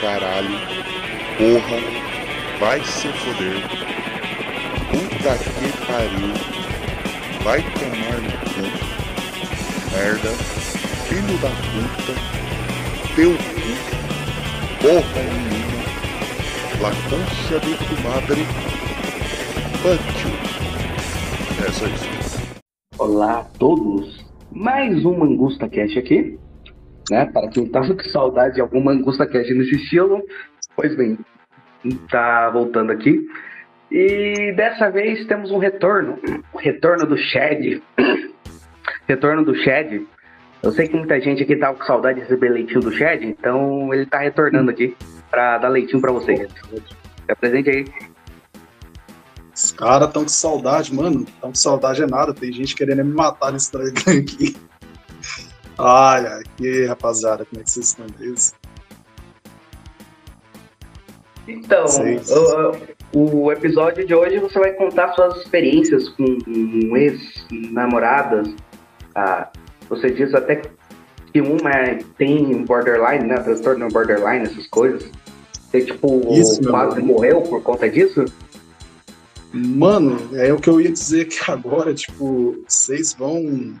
caralho. Porra. Vai se foder. Puta que pariu. Vai tomar no cu. Merda. Filho da puta. Teu cu. Porra nenhuma. La de tu madre. You. É só isso. Olá a todos. Mais um Mangusta Cash aqui. Né? Para quem tava com saudade de algum Mangusta Cash nesse estilo. Pois bem, tá voltando aqui. E dessa vez temos um retorno. O retorno do Shed. retorno do Shed. Eu sei que muita gente aqui tava com saudade de receber leitinho do Shed, então ele tá retornando aqui para dar leitinho para vocês. Se apresente aí. Os caras tão com saudade, mano. Tão com saudade é nada. Tem gente querendo me matar nesse trem aqui. Ai, ai, que rapaziada, como é que vocês estão mesmo? Então, o, o, episódio de hoje você vai contar suas experiências com ex-namoradas. Ah, você diz até que uma tem borderline, né? Transtorno borderline, essas coisas. Você, tipo, Isso, quase morreu por conta disso? Mano, é o que eu ia dizer que agora, tipo, vocês vão.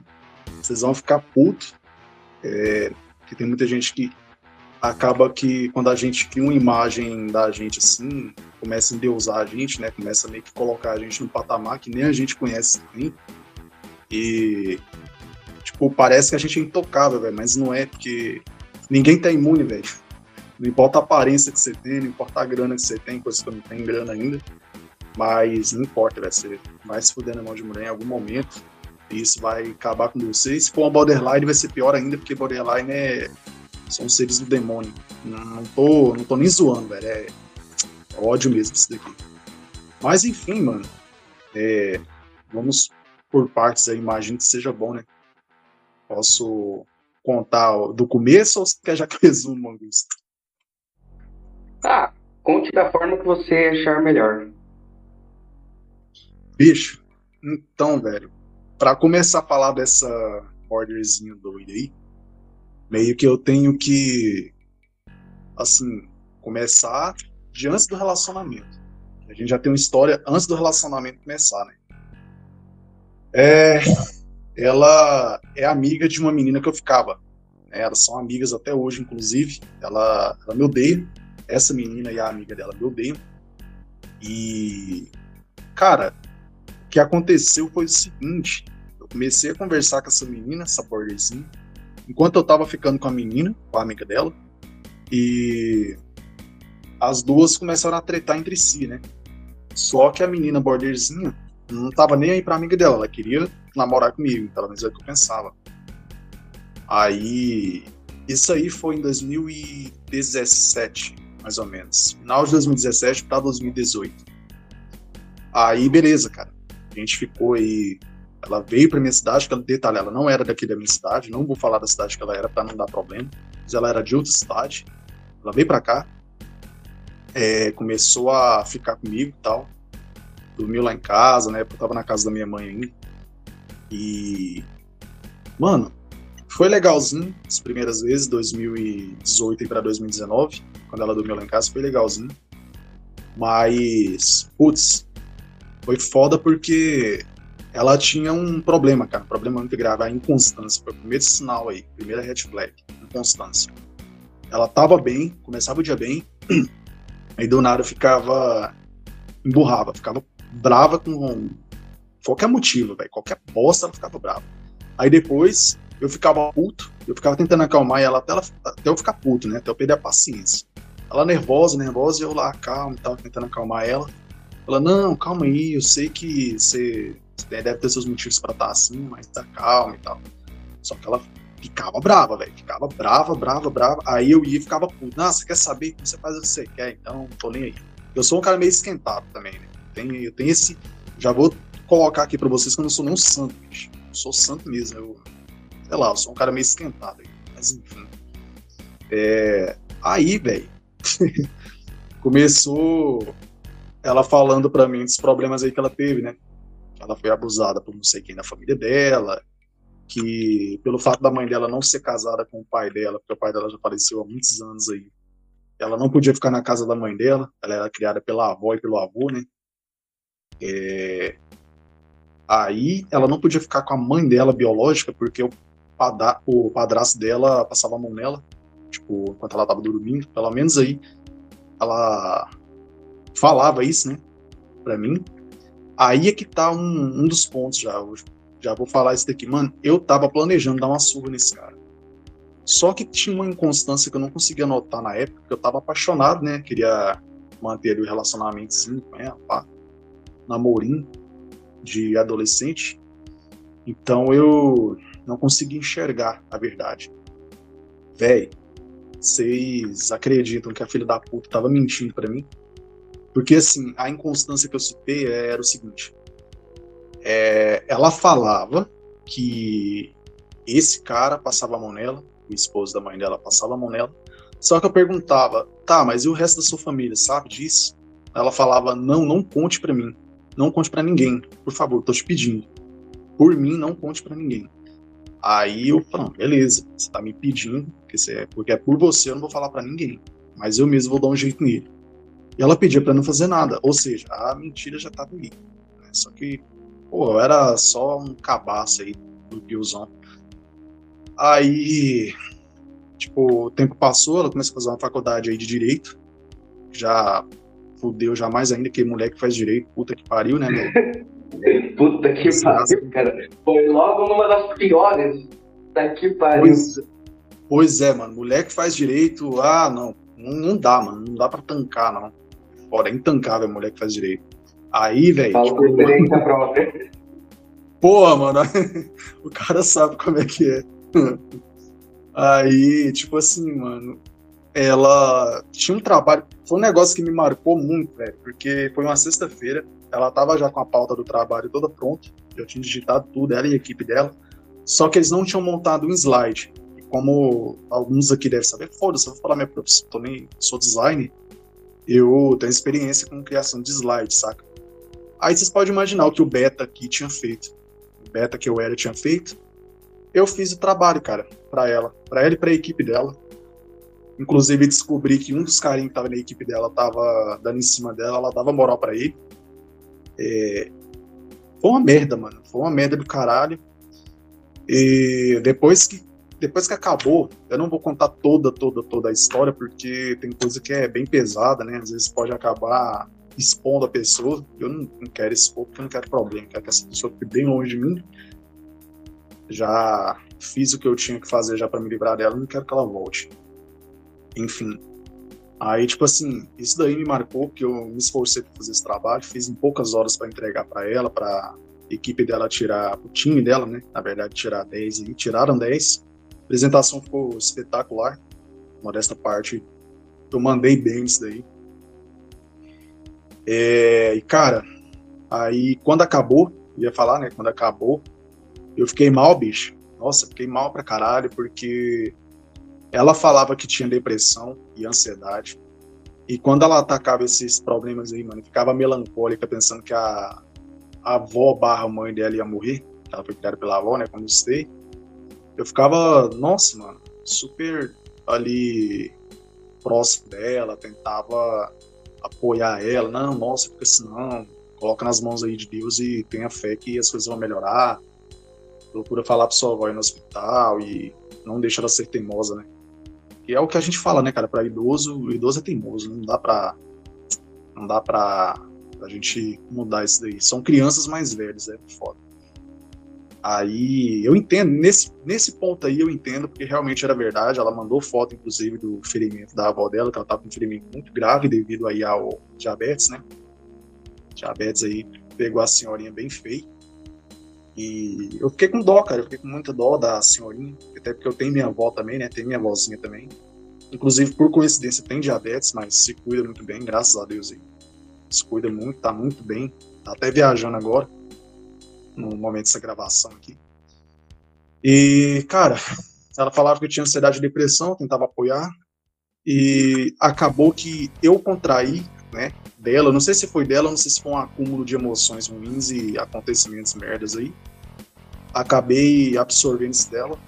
Vocês vão ficar putos. É, que tem muita gente que acaba que quando a gente cria uma imagem da gente assim, começa a endeusar a gente, né? Começa a meio que colocar a gente num patamar que nem a gente conhece também. E, tipo, parece que a gente é intocável, velho, mas não é, porque ninguém tá imune, velho. Não importa a aparência que você tem, não importa a grana que você tem, coisa que eu não tenho grana ainda, mas não importa, você vai se fuder na mão de mulher em algum momento, isso vai acabar com você. E se for uma borderline, vai ser pior ainda, porque borderline é são seres do demônio. Não, não, tô, não tô nem zoando, velho. É, ódio mesmo isso daqui. Mas enfim, mano. É, vamos por partes aí, imagino que seja bom, né? Posso contar do começo ou você quer já que eu resumo, Augusto? Ah, conte da forma que você achar melhor. Bicho, então, velho, para começar a falar dessa orderzinha doida aí, meio que eu tenho que, assim, começar de antes do relacionamento. A gente já tem uma história antes do relacionamento começar, né? É, ela é amiga de uma menina que eu ficava. Né? Elas são amigas até hoje, inclusive. Ela, ela me odeia. Essa menina e a amiga dela me odeiam. E, cara, o que aconteceu foi o seguinte: eu comecei a conversar com essa menina, essa borderzinha, enquanto eu tava ficando com a menina, com a amiga dela, e as duas começaram a tretar entre si, né? Só que a menina borderzinha não tava nem aí pra amiga dela, ela queria namorar comigo, pelo menos é o que eu pensava. Aí, isso aí foi em 2017, mais ou menos. Final de 2017 para 2018. Aí, beleza, cara. Gente ficou aí ela veio para minha cidade, que detalhe, ela não era daqui da minha cidade, não vou falar da cidade que ela era para não dar problema, mas ela era de outra cidade. Ela veio para cá, é, começou a ficar comigo e tal, dormiu lá em casa, né? Eu tava na casa da minha mãe ainda. E mano, foi legalzinho as primeiras vezes, 2018 e para 2019, quando ela dormiu lá em casa, foi legalzinho. Mas, putz, foi foda porque ela tinha um problema, cara, um problema muito grave, a inconstância. Foi o primeiro sinal aí, primeira red flag, inconstância. Ela tava bem, começava o dia bem, aí do nada ficava. emburrava, ficava brava com qualquer motivo, velho, qualquer bosta ela ficava brava. Aí depois eu ficava puto, eu ficava tentando acalmar ela até, ela, até eu ficar puto, né, até eu perder a paciência. Ela nervosa, nervosa, e eu lá calmo, tava tentando acalmar ela. Ela, não, calma aí, eu sei que você deve ter seus motivos para estar tá assim, mas tá calma e tal. Só que ela ficava brava, velho. Ficava brava, brava, brava. Aí eu ia e ficava puto. Nossa, quer saber? Você faz o que você quer, então não tô nem aí. Eu sou um cara meio esquentado também, né? Eu tenho esse. Já vou colocar aqui pra vocês que eu não sou nem um santo, bicho. Eu sou santo mesmo. Eu, sei lá, eu sou um cara meio esquentado. Mas enfim. É, aí, velho. começou ela falando para mim dos problemas aí que ela teve, né? ela foi abusada por não sei quem da família dela, que pelo fato da mãe dela não ser casada com o pai dela, porque o pai dela já faleceu há muitos anos aí, ela não podia ficar na casa da mãe dela, ela era criada pela avó e pelo avô, né? É... Aí ela não podia ficar com a mãe dela biológica, porque o, padra... o padrasto dela passava a mão nela, tipo, enquanto ela tava dormindo, pelo menos aí ela falava isso, né, pra mim. Aí é que tá um, um dos pontos já, hoje. Já vou falar isso daqui. Mano, eu tava planejando dar uma surra nesse cara. Só que tinha uma inconstância que eu não conseguia notar na época, porque eu tava apaixonado, né? Queria manter o relacionamentozinho com ela, pá. Namorinho de adolescente. Então eu não conseguia enxergar a verdade. Véi, vocês acreditam que a filha da puta tava mentindo para mim? Porque, assim, a inconstância que eu citei era o seguinte: é, ela falava que esse cara passava a mão nela, o esposo da mãe dela passava a mão nela, só que eu perguntava, tá, mas e o resto da sua família, sabe disso? Ela falava, não, não conte para mim, não conte para ninguém, por favor, tô te pedindo. Por mim, não conte para ninguém. Aí eu falei, beleza, você tá me pedindo, porque é por você, eu não vou falar para ninguém, mas eu mesmo vou dar um jeito nele. E ela pedia para não fazer nada, ou seja, a mentira já tava ali. Né? Só que, pô, eu era só um cabaço aí do Piozão. Aí, tipo, o tempo passou, ela começou a fazer uma faculdade aí de Direito, já fudeu já mais ainda que mulher que faz Direito, puta que pariu, né, meu? puta que pariu, cara. Foi logo numa das piores. Puta que pariu. Pois, pois é, mano, mulher que faz Direito, ah, não, não, não dá, mano, não dá pra tancar, não foda, é intancável a mulher que faz direito. Aí, velho. Fala tipo, experiência própria. Porra, mano, o cara sabe como é que é. Aí, tipo assim, mano, ela tinha um trabalho. Foi um negócio que me marcou muito, velho, porque foi uma sexta-feira, ela tava já com a pauta do trabalho toda pronta, eu tinha digitado tudo, ela e a equipe dela, só que eles não tinham montado um slide. E como alguns aqui devem saber, foda-se, eu vou falar minha profissão, também sou designer, eu tenho experiência com criação de slides, saca? Aí vocês podem imaginar o que o Beta aqui tinha feito. O Beta que eu era tinha feito. Eu fiz o trabalho, cara, para ela. para ela e pra equipe dela. Inclusive descobri que um dos carinhos que tava na equipe dela tava dando em cima dela, ela dava moral para ele. É... Foi uma merda, mano. Foi uma merda do caralho. E depois que depois que acabou, eu não vou contar toda, toda, toda a história, porque tem coisa que é bem pesada, né? Às vezes pode acabar expondo a pessoa. Eu não, não quero expor, porque eu não quero problema. Quero que essa pessoa fique bem longe de mim. Já fiz o que eu tinha que fazer já para me livrar dela, não quero que ela volte. Enfim. Aí, tipo assim, isso daí me marcou, porque eu me esforcei para fazer esse trabalho, fiz em poucas horas para entregar para ela, para equipe dela tirar, o time dela, né? Na verdade, tirar 10 e tiraram 10 apresentação ficou espetacular. Modesta parte, eu mandei bem isso daí. É, e cara, aí quando acabou, ia falar, né? Quando acabou, eu fiquei mal, bicho. Nossa, fiquei mal pra caralho, porque ela falava que tinha depressão e ansiedade. E quando ela atacava esses problemas aí, mano, ficava melancólica, pensando que a, a avó barra mãe dela ia morrer. Ela foi criada pela avó, né? Quando eu estei eu ficava, nossa, mano, super ali próximo dela, tentava apoiar ela, não, nossa, porque senão, coloca nas mãos aí de Deus e tenha fé que as coisas vão melhorar. Procura falar pra sua avó ir no hospital e não deixa ela ser teimosa, né? E é o que a gente fala, né, cara, pra idoso, idoso é teimoso, não dá pra. Não dá pra, pra gente mudar isso daí. São crianças mais velhas, é foda. Aí eu entendo, nesse, nesse ponto aí eu entendo, porque realmente era verdade. Ela mandou foto, inclusive, do ferimento da avó dela, que ela estava com um ferimento muito grave devido aí ao diabetes, né? Diabetes aí pegou a senhorinha bem feia. E eu fiquei com dó, cara. Eu fiquei com muita dó da senhorinha, até porque eu tenho minha avó também, né? Tem minha avózinha também. Inclusive, por coincidência, tem diabetes, mas se cuida muito bem, graças a Deus aí. Se cuida muito, tá muito bem. Tá até viajando agora no momento dessa gravação aqui. E, cara, ela falava que eu tinha ansiedade e depressão, tentava apoiar, e acabou que eu contraí, né, dela, não sei se foi dela, não sei se foi um acúmulo de emoções ruins e acontecimentos merdas aí. Acabei absorvendo isso dela.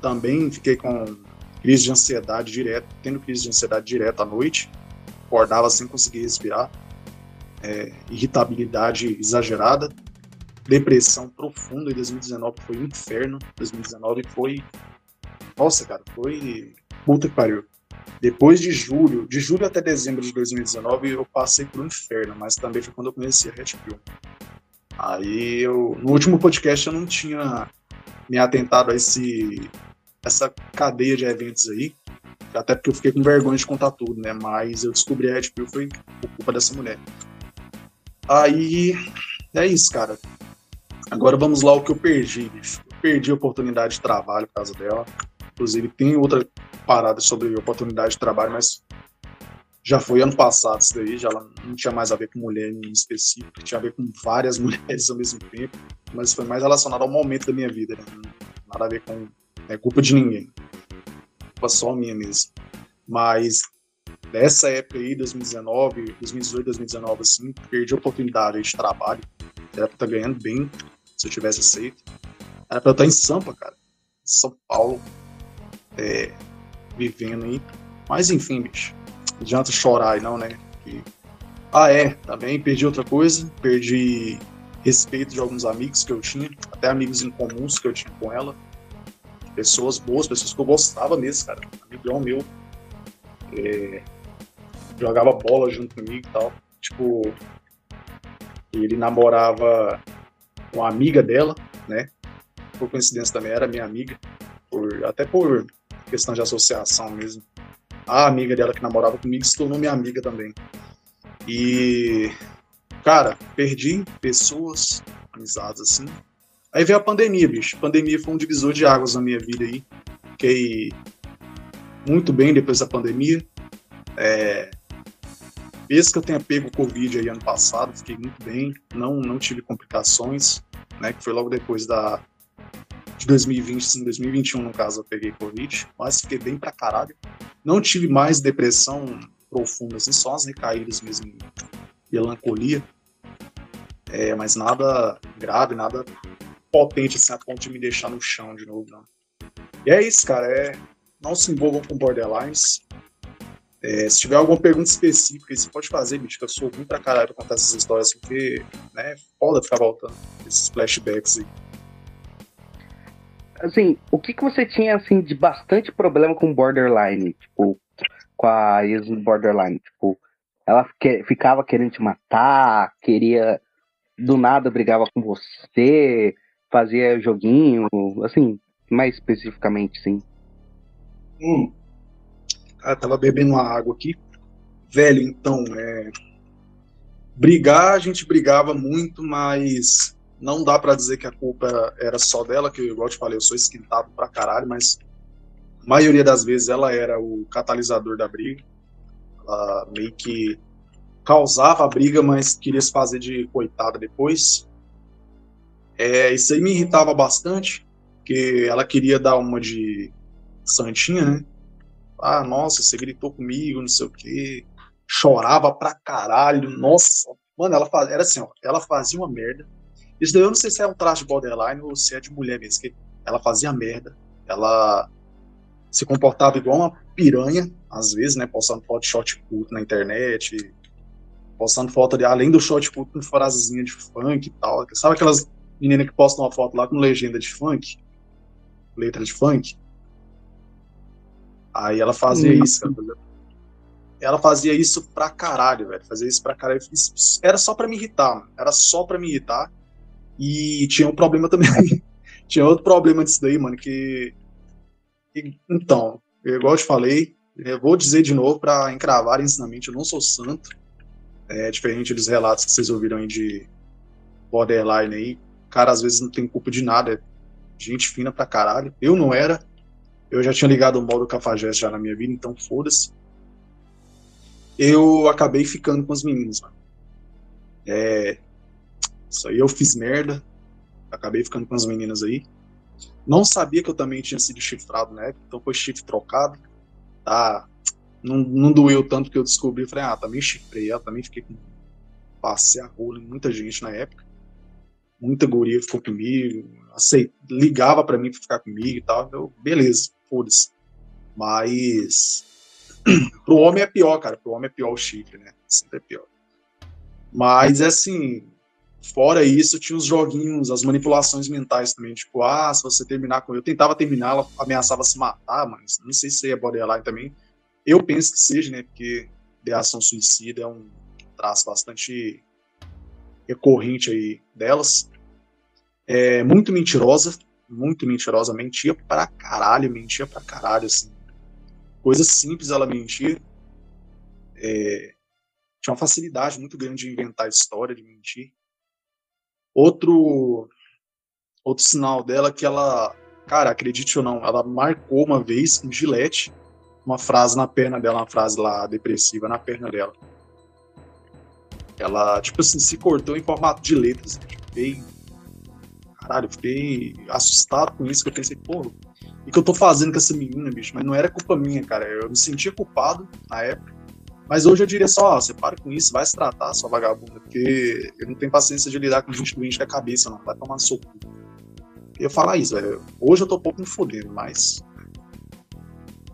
Também fiquei com crise de ansiedade direto, tendo crise de ansiedade direto à noite, acordava sem conseguir respirar, é, irritabilidade exagerada, depressão profunda. Em 2019 foi um inferno. 2019 foi. Nossa, cara, foi. Puta que pariu. Depois de julho, de julho até dezembro de 2019, eu passei por um inferno, mas também foi quando eu conheci a Red Pill. Aí eu, no último podcast eu não tinha me atentado a esse essa cadeia de eventos aí, até porque eu fiquei com vergonha de contar tudo, né? Mas eu descobri a Red Pill foi por culpa dessa mulher. Aí é isso, cara. Agora vamos lá o que eu perdi, bicho. Perdi a oportunidade de trabalho por causa dela. Inclusive tem outra parada sobre oportunidade de trabalho, mas já foi ano passado isso daí, já não tinha mais a ver com mulher em específico, tinha a ver com várias mulheres ao mesmo tempo, mas foi mais relacionado ao momento da minha vida, né? nada a ver com é culpa de ninguém, culpa só minha mesmo. Mas nessa época aí, 2019, 2018, 2019, assim, perdi a oportunidade de trabalho, era estar ganhando bem, eu tivesse aceito. Era pra eu estar em Sampa, cara, São Paulo, é, vivendo aí. Mas enfim, bicho não adianta chorar aí não, né? E... Ah, é, também perdi outra coisa, perdi respeito de alguns amigos que eu tinha, até amigos em comuns que eu tinha com ela. Pessoas boas, pessoas que eu gostava mesmo, cara. Amigão meu. É... Jogava bola junto comigo e tal. Tipo, ele namorava com a amiga dela, né? Por coincidência também era minha amiga, por, até por questão de associação mesmo a amiga dela que namorava comigo se tornou minha amiga também. E, cara, perdi pessoas, amizades assim. Aí veio a pandemia, bicho. A pandemia foi um divisor de águas na minha vida aí. Fiquei muito bem depois da pandemia. É, Mesmo que eu tenha pego o Covid aí ano passado, fiquei muito bem, não, não tive complicações, né? Que foi logo depois da, de 2020, sim, 2021 no caso eu peguei Covid, mas fiquei bem pra caralho. Não tive mais depressão profunda, assim, só as recaídas mesmo, melancolia. É, mas nada grave, nada potente assim a ponto de me deixar no chão de novo, não. E é isso, cara. É, não se envolvam com borderlines. É, se tiver alguma pergunta específica, você pode fazer, bicho, que eu sou muito pra caralho pra contar essas histórias, porque, né, é foda ficar voltando esses flashbacks aí assim, o que, que você tinha, assim, de bastante problema com borderline? Tipo, com a ex borderline? Tipo, ela que, ficava querendo te matar, queria, do nada brigava com você, fazia joguinho, assim, mais especificamente, sim. Hum. Cara, tava bebendo uma água aqui. Velho, então, é... Brigar, a gente brigava muito, mas não dá para dizer que a culpa era só dela, que, igual eu te falei, eu sou esquentado pra caralho, mas a maioria das vezes ela era o catalisador da briga. Ela meio que causava a briga, mas queria se fazer de coitada depois. É, isso aí me irritava bastante, porque ela queria dar uma de santinha, né? Ah, nossa, você gritou comigo, não sei o quê. Chorava pra caralho, nossa. Mano, ela faz... era assim, ó, ela fazia uma merda, isso daí eu não sei se é um traço de borderline ou se é de mulher mesmo, que ela fazia merda, ela se comportava igual uma piranha, às vezes, né, postando foto de shot put na internet, postando foto de, além do shot put com frasezinha de funk e tal, sabe aquelas meninas que postam uma foto lá com legenda de funk, letra de funk? Aí ela fazia hum. isso, cara. Ela fazia isso pra caralho, velho. Fazia isso pra caralho. Era só pra me irritar, mano. Era só pra me irritar. E tinha um problema também. tinha outro problema disso daí, mano, que. Então, igual eu te falei, eu vou dizer de novo para encravar ensinamento, eu não sou santo. É diferente dos relatos que vocês ouviram aí de borderline aí. Cara, às vezes não tem culpa de nada, é gente fina pra caralho. Eu não era. Eu já tinha ligado o modo cafajeste já na minha vida, então foda-se. Eu acabei ficando com as meninas, mano. É, isso aí eu fiz merda. Acabei ficando com as meninas aí. Não sabia que eu também tinha sido chifrado na época, então foi chifre trocado. Tá? Não, não doeu tanto que eu descobri. Falei, ah, também chifrei ela, também fiquei com. Passei a rola em muita gente na época. Muita guria ficou comigo, aceit... ligava para mim pra ficar comigo e tal. Eu, beleza, foda-se. Mas pro homem é pior, cara. Pro homem é pior o chifre, né? Sempre é pior. Mas assim, fora isso, tinha os joguinhos, as manipulações mentais também. Tipo, ah, se você terminar com. Eu tentava terminar, ela ameaçava se matar, mas não sei se é borderline também. Eu penso que seja, né? Porque ideação suicida é um traço bastante recorrente aí delas. É muito mentirosa, muito mentirosa, mentia pra caralho, mentia pra caralho, assim. Coisa simples ela mentia. É, tinha uma facilidade muito grande de inventar história, de mentir. Outro, outro sinal dela é que ela, cara, acredite ou não, ela marcou uma vez um gilete, uma frase na perna dela, uma frase lá depressiva na perna dela. Ela, tipo assim, se cortou em formato de letras. Fiquei. Caralho, fiquei assustado com isso, que eu pensei, porra, o que eu tô fazendo com essa menina, bicho? Mas não era culpa minha, cara. Eu me sentia culpado na época. Mas hoje eu diria só, ó, você para com isso, vai se tratar, sua vagabunda, porque eu não tenho paciência de lidar com gente doente com a cabeça, não. Vai tomar cu. Eu ia falar isso, velho. Hoje eu tô um pouco me fodendo, mas.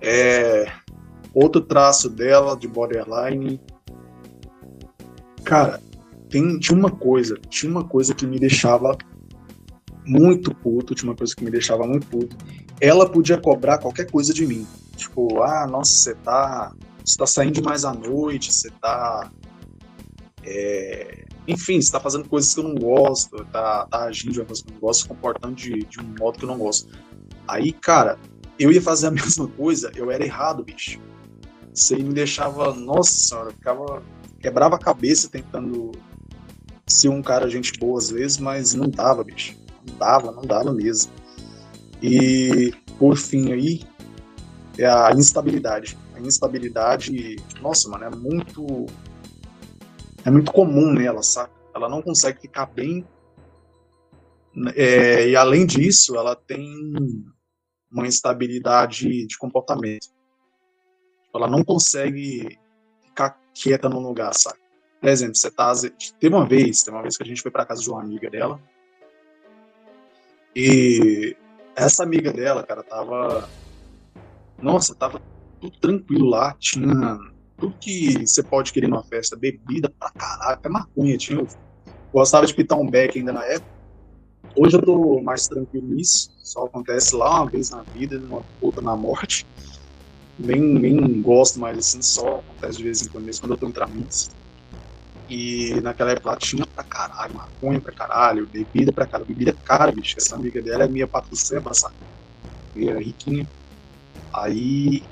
É. Outro traço dela, de borderline, Cara, tem, tinha uma coisa, tinha uma coisa que me deixava muito puto, uma coisa que me deixava muito puto. Ela podia cobrar qualquer coisa de mim. Tipo, ah, nossa, você tá. Você tá saindo demais à noite, você tá. É, enfim, você tá fazendo coisas que eu não gosto, tá, tá agindo de uma coisa que eu não gosto, se comportando de, de um modo que eu não gosto. Aí, cara, eu ia fazer a mesma coisa, eu era errado, bicho. Isso aí me deixava, nossa senhora, eu ficava quebrava a cabeça tentando ser um cara gente boa às vezes, mas não dava, bicho. Não dava, não dava mesmo. E por fim aí é a instabilidade. A instabilidade, nossa, mano, é muito é muito comum nela, sabe? Ela não consegue ficar bem. É, e além disso, ela tem uma instabilidade de comportamento. Ela não consegue ficar quieta num lugar, sabe? Por exemplo, você tá. Teve uma vez, teve uma vez que a gente foi para casa de uma amiga dela. E essa amiga dela, cara, tava. Nossa, tava tudo tranquilo lá. Tinha tudo que você pode querer numa festa, bebida pra caralho, até maconha. Tinha, gostava de pitar um beck ainda na época. Hoje eu tô mais tranquilo nisso. Só acontece lá uma vez na vida, uma puta na morte nem, nem gosto mais, assim, só acontece de vez em quando, mesmo quando eu tô em tramites. E naquela época ela tinha pra caralho, maconha pra caralho, bebida pra caralho, bebida cara, bicho. Essa amiga dela é minha patroceba, sabe? E riquinha. Aí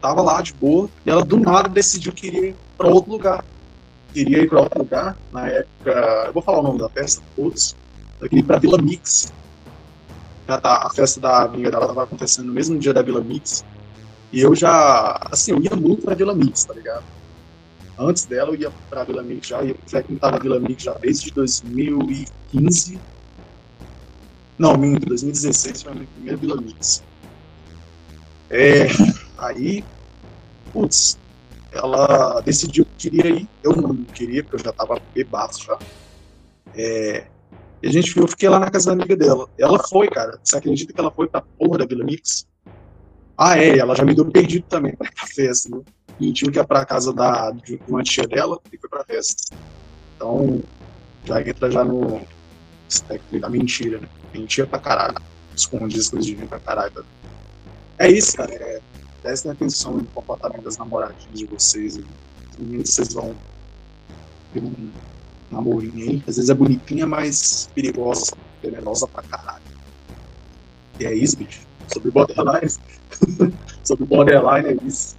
tava lá de boa, e ela do nada decidiu que iria ir pra outro lugar. Queria ir pra outro lugar, na época, eu vou falar o nome da festa, todos. Eu queria ir pra Vila Mix. Já tá, a festa da amiga dela tava acontecendo no mesmo dia da Vila Mix. E eu já, assim, eu ia muito pra Vila Mix, tá ligado? Antes dela eu ia pra Vila Mix já, eu frequentava a Vila Mix já desde 2015. Não, minto, 2016 foi a minha primeira Vila Mix. É, aí, putz, ela decidiu que queria ir, eu não queria, porque eu já tava bebaço já. É, e a gente, eu fiquei lá na casa da amiga dela. Ela foi, cara. Você acredita que ela foi pra porra da Vila Mix? Ah, é, ela já me deu perdido também pra festa, né? Tinha que ir pra casa da, de uma tia dela e foi pra festa. Então, já entra já no espectro da mentira, né? Mentira pra caralho. Esconde as coisas de mim pra caralho. É isso, cara. É, prestem atenção no comportamento das namoradinhas de vocês. E vocês vão ter um namorinho aí. Às vezes é bonitinha, mas perigosa. Venenosa pra caralho. E é isso, bicho. Sobre borderlines. Sobre borderline é isso.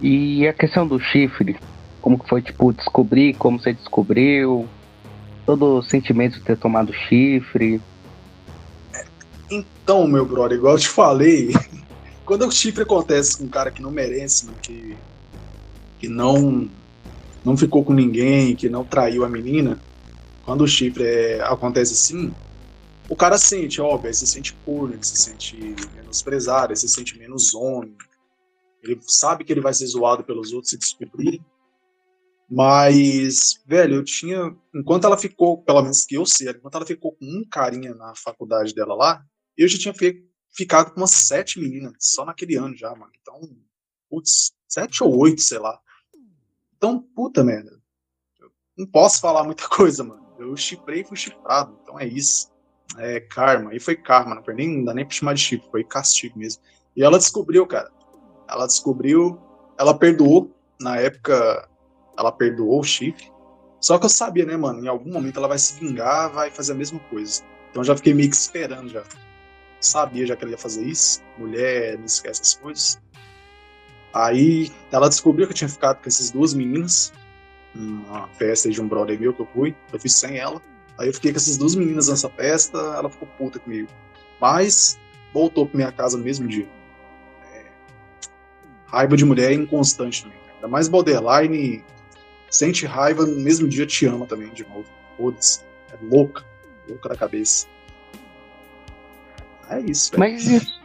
E a questão do chifre, como que foi, tipo, descobrir, como você descobriu, todo o sentimento de ter tomado chifre. Então, meu brother, igual eu te falei, quando o chifre acontece com um cara que não merece, que, que não, não ficou com ninguém, que não traiu a menina, quando o chifre é, acontece assim, o cara sente, óbvio, ele se sente puro, ele se sente menosprezado, ele se sente menos homem. Ele sabe que ele vai ser zoado pelos outros se descobrirem. Mas, velho, eu tinha. Enquanto ela ficou, pelo menos que eu sei, enquanto ela ficou com um carinha na faculdade dela lá, eu já tinha ficado com umas sete meninas, só naquele ano já, mano. Então, putz, sete ou oito, sei lá. Então, puta merda. Eu não posso falar muita coisa, mano. Eu chiprei e fui chifrado, então é isso. É karma, e foi karma, não, nem, não dá nem pra chamar de chifre, foi castigo mesmo. E ela descobriu, cara. Ela descobriu, ela perdoou, na época, ela perdoou o chifre. Só que eu sabia, né, mano, em algum momento ela vai se vingar, vai fazer a mesma coisa. Então já fiquei meio que esperando já. Sabia já que ela ia fazer isso. Mulher não esquece as coisas. Aí ela descobriu que eu tinha ficado com essas duas meninas. Uma festa de um brother meu que eu fui. Eu fiz sem ela. Aí eu fiquei com essas duas meninas nessa festa. Ela ficou puta comigo. Mas voltou pra minha casa no mesmo dia. É... Raiva de mulher é inconstante também. Ainda mais borderline. Sente raiva no mesmo dia te ama também de novo. Foda-se. É louca. Louca da cabeça. É isso, velho. Mas isso,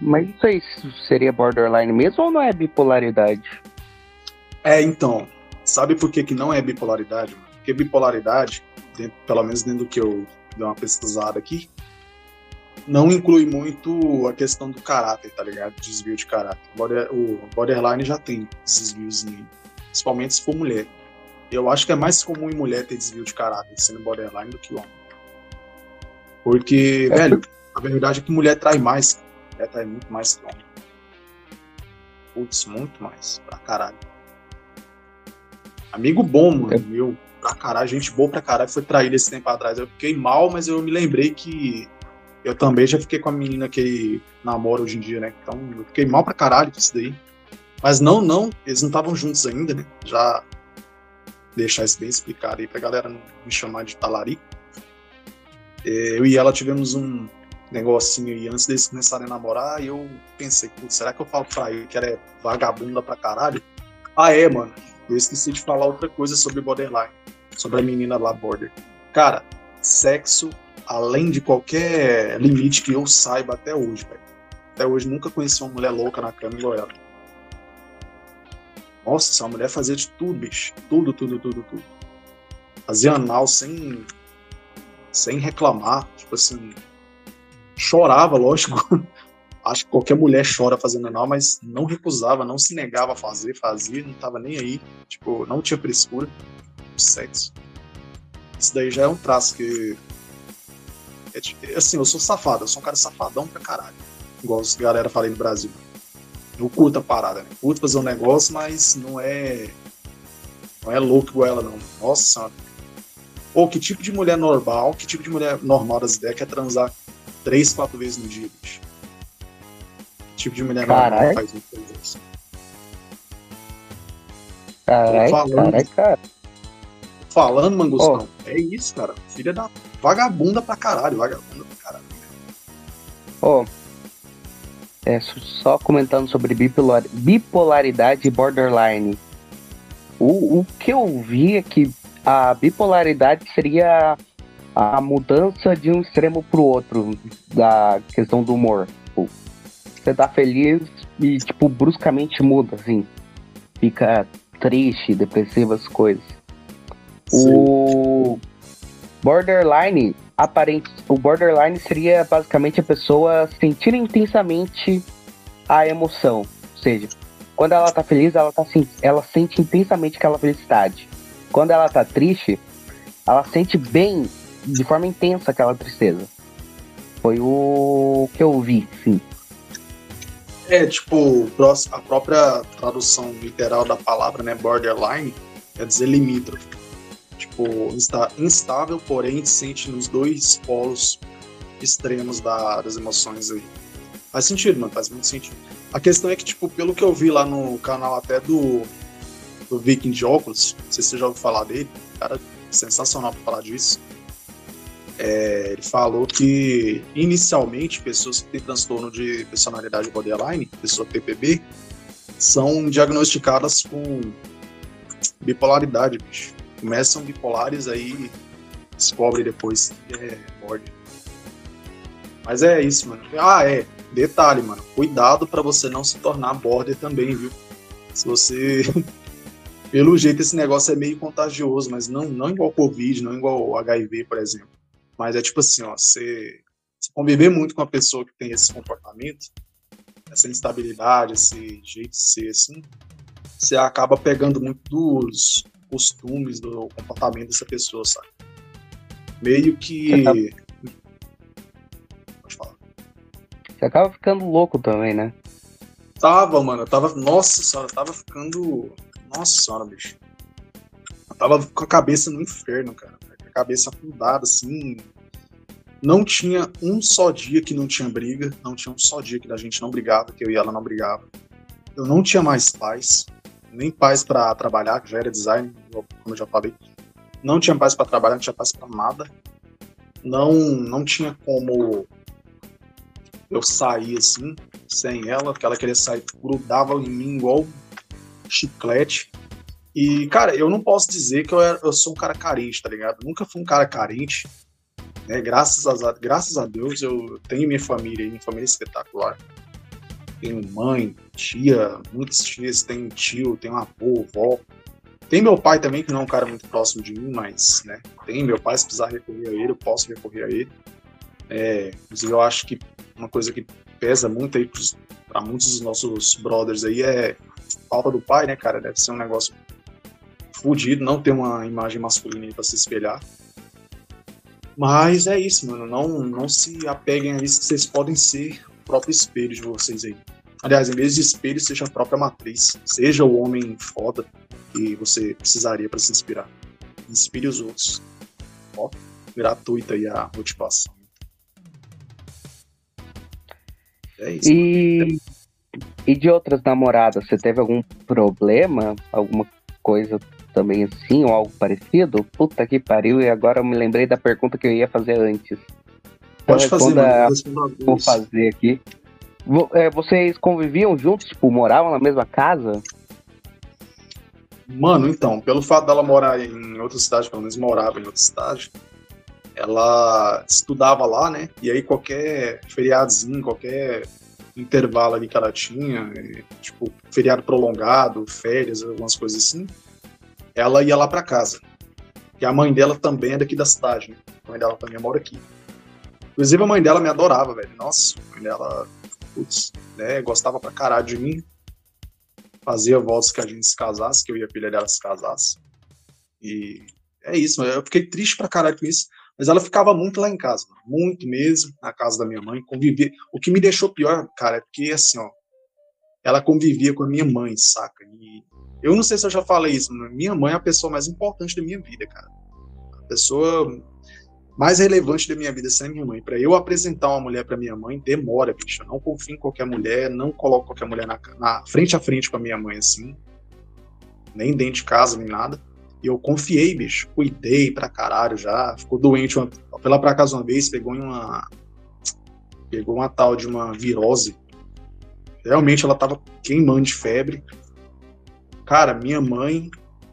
mas isso aí seria borderline mesmo ou não é bipolaridade? É, então. Sabe por que, que não é bipolaridade? Mano? Porque bipolaridade, dentro, pelo menos dentro do que eu dei uma pesquisada aqui, não inclui muito a questão do caráter, tá ligado? Desvio de caráter. O borderline já tem desvios, principalmente se for mulher. Eu acho que é mais comum em mulher ter desvio de caráter sendo borderline do que homem. Porque, é velho, a verdade é que mulher trai mais. Mulher trai muito mais que homem. Putz, muito mais. Pra caralho. Amigo bom, mano. É. Meu, pra caralho, gente boa pra caralho. Foi traído esse tempo atrás. Eu fiquei mal, mas eu me lembrei que eu também já fiquei com a menina que ele namora hoje em dia, né? Então eu fiquei mal pra caralho com isso daí. Mas não, não, eles não estavam juntos ainda, né? Já deixar isso bem explicado aí pra galera não me chamar de talarico. É, eu e ela tivemos um, negocinho aí antes deles começarem a namorar, e eu pensei, putz, será que eu falo pra ele que ela é vagabunda pra caralho? Ah, é, mano. Eu esqueci de falar outra coisa sobre borderline, sobre a menina lá border. Cara, sexo além de qualquer limite que eu saiba até hoje, velho. Até hoje nunca conheci uma mulher louca na cama igual ela. Nossa, essa mulher fazia de tudo, bicho. Tudo, tudo, tudo, tudo. Fazia anal sem, sem reclamar. Tipo assim, chorava, lógico. Acho que qualquer mulher chora fazendo anal, mas não recusava, não se negava a fazer, fazia, não tava nem aí. Tipo, não tinha frescura. Sexo. Isso daí já é um traço que. É, assim, eu sou safado, eu sou um cara safadão pra caralho. Igual a galera fala aí no Brasil. Eu curto a parada, né? Curto fazer um negócio, mas não é. Não é louco igual ela, não. Nossa senhora. Ou que tipo de mulher normal, que tipo de mulher normal das ideias quer transar três, quatro vezes no dia, bicho. Tipo de mulher carai. faz uma coisa assim? Carai, carai, cara. Falando, Mangostão, oh. é isso, cara. Filha da vagabunda pra caralho, vagabunda pra caralho. Ó, oh. é, só comentando sobre bipolar, bipolaridade e borderline. O, o que eu vi é que a bipolaridade seria a mudança de um extremo pro outro da questão do humor. Você tá feliz e, tipo, bruscamente muda, assim. Fica triste, depressivo, as coisas. Sim. O borderline, aparente, o borderline seria basicamente a pessoa sentir intensamente a emoção. Ou seja, quando ela tá feliz, ela, tá, ela sente intensamente aquela felicidade. Quando ela tá triste, ela sente bem de forma intensa aquela tristeza. Foi o que eu vi, sim. É, tipo, a própria tradução literal da palavra, né, borderline, quer dizer limítrofe. Tipo, está instável, porém sente nos dois polos extremos da, das emoções aí. Faz sentido, mano, faz muito sentido. A questão é que, tipo, pelo que eu vi lá no canal até do, do Viking de óculos, não sei se você já ouviu falar dele, cara, sensacional pra falar disso. É, ele falou que inicialmente pessoas que têm transtorno de personalidade borderline, pessoa PPB, são diagnosticadas com bipolaridade, bicho. Começam bipolares aí descobre depois que é border. Mas é isso, mano. Ah, é. Detalhe, mano. Cuidado para você não se tornar border também, viu? Se você pelo jeito esse negócio é meio contagioso, mas não, não igual Covid, não igual HIV, por exemplo. Mas é tipo assim, ó, você se conviver muito com uma pessoa que tem esse comportamento, essa instabilidade, esse jeito de ser assim, você acaba pegando muito dos costumes, do comportamento dessa pessoa, sabe? Meio que. Pode falar. Você acaba ficando louco também, né? Tava, mano. Eu tava. Nossa senhora, eu tava ficando. Nossa senhora, bicho. Eu tava com a cabeça no inferno, cara. Cabeça afundada, assim. Não tinha um só dia que não tinha briga. Não tinha um só dia que a gente não brigava, que eu e ela não brigava. Eu não tinha mais paz. Nem paz para trabalhar, que já era design, como eu já falei. Não tinha paz para trabalhar, não tinha paz para nada. Não, não tinha como eu sair assim, sem ela, porque ela queria sair, grudava em mim igual chiclete. E, cara, eu não posso dizer que eu, era, eu sou um cara carente, tá ligado? Nunca fui um cara carente. Né? Graças, a, graças a Deus eu tenho minha família, minha família é espetacular. Tenho mãe, tia, muitas tias, tenho tio, tenho avô, avó. Tem meu pai também, que não é um cara muito próximo de mim, mas, né, tem meu pai, se precisar recorrer a ele, eu posso recorrer a ele. É, inclusive, eu acho que uma coisa que pesa muito aí para muitos dos nossos brothers aí é falta do pai, né, cara? Deve ser um negócio fudido, não ter uma imagem masculina para se espelhar. Mas é isso, mano. Não, não se apeguem a isso que vocês podem ser o próprio espelho de vocês aí. Aliás, em vez de espelho, seja a própria matriz. Seja o homem foda que você precisaria para se inspirar. Inspire os outros. Ó, gratuita aí a motivação. É isso. E, e de outras namoradas, você teve algum problema? Alguma coisa também assim, ou algo parecido? Puta que pariu, e agora eu me lembrei da pergunta que eu ia fazer antes. Então, Pode fazer, mano, Vou fazer aqui. É, vocês conviviam juntos, tipo, moravam na mesma casa? Mano, então, pelo fato dela morar em outra cidade, pelo menos morava em outra cidade, ela estudava lá, né? E aí qualquer feriadozinho, qualquer intervalo ali que ela tinha, tipo, feriado prolongado, férias, algumas coisas assim, ela ia lá para casa. E a mãe dela também é daqui da cidade, né? A mãe dela também mora aqui. Inclusive a mãe dela me adorava, velho. Nossa, a mãe dela, putz, né, gostava pra caralho de mim. Fazia votos que a gente se casasse, que eu e a filha dela se casasse. E é isso, eu fiquei triste pra caralho com isso. Mas ela ficava muito lá em casa, muito mesmo, na casa da minha mãe, convivia. O que me deixou pior, cara, é porque assim, ó, ela convivia com a minha mãe, saca? E eu não sei se eu já falei isso, mas minha mãe é a pessoa mais importante da minha vida, cara. A pessoa mais relevante da minha vida a minha mãe. Para eu apresentar uma mulher para minha mãe, demora, bicho. Eu não confio em qualquer mulher, não coloco qualquer mulher na, na frente a frente com a minha mãe assim, nem dentro de casa, nem nada. E eu confiei, bicho. Cuidei pra caralho já. Ficou doente. Uma, lá pra casa uma vez, pegou uma. Pegou uma tal de uma virose. Realmente ela tava queimando de febre. Cara, minha mãe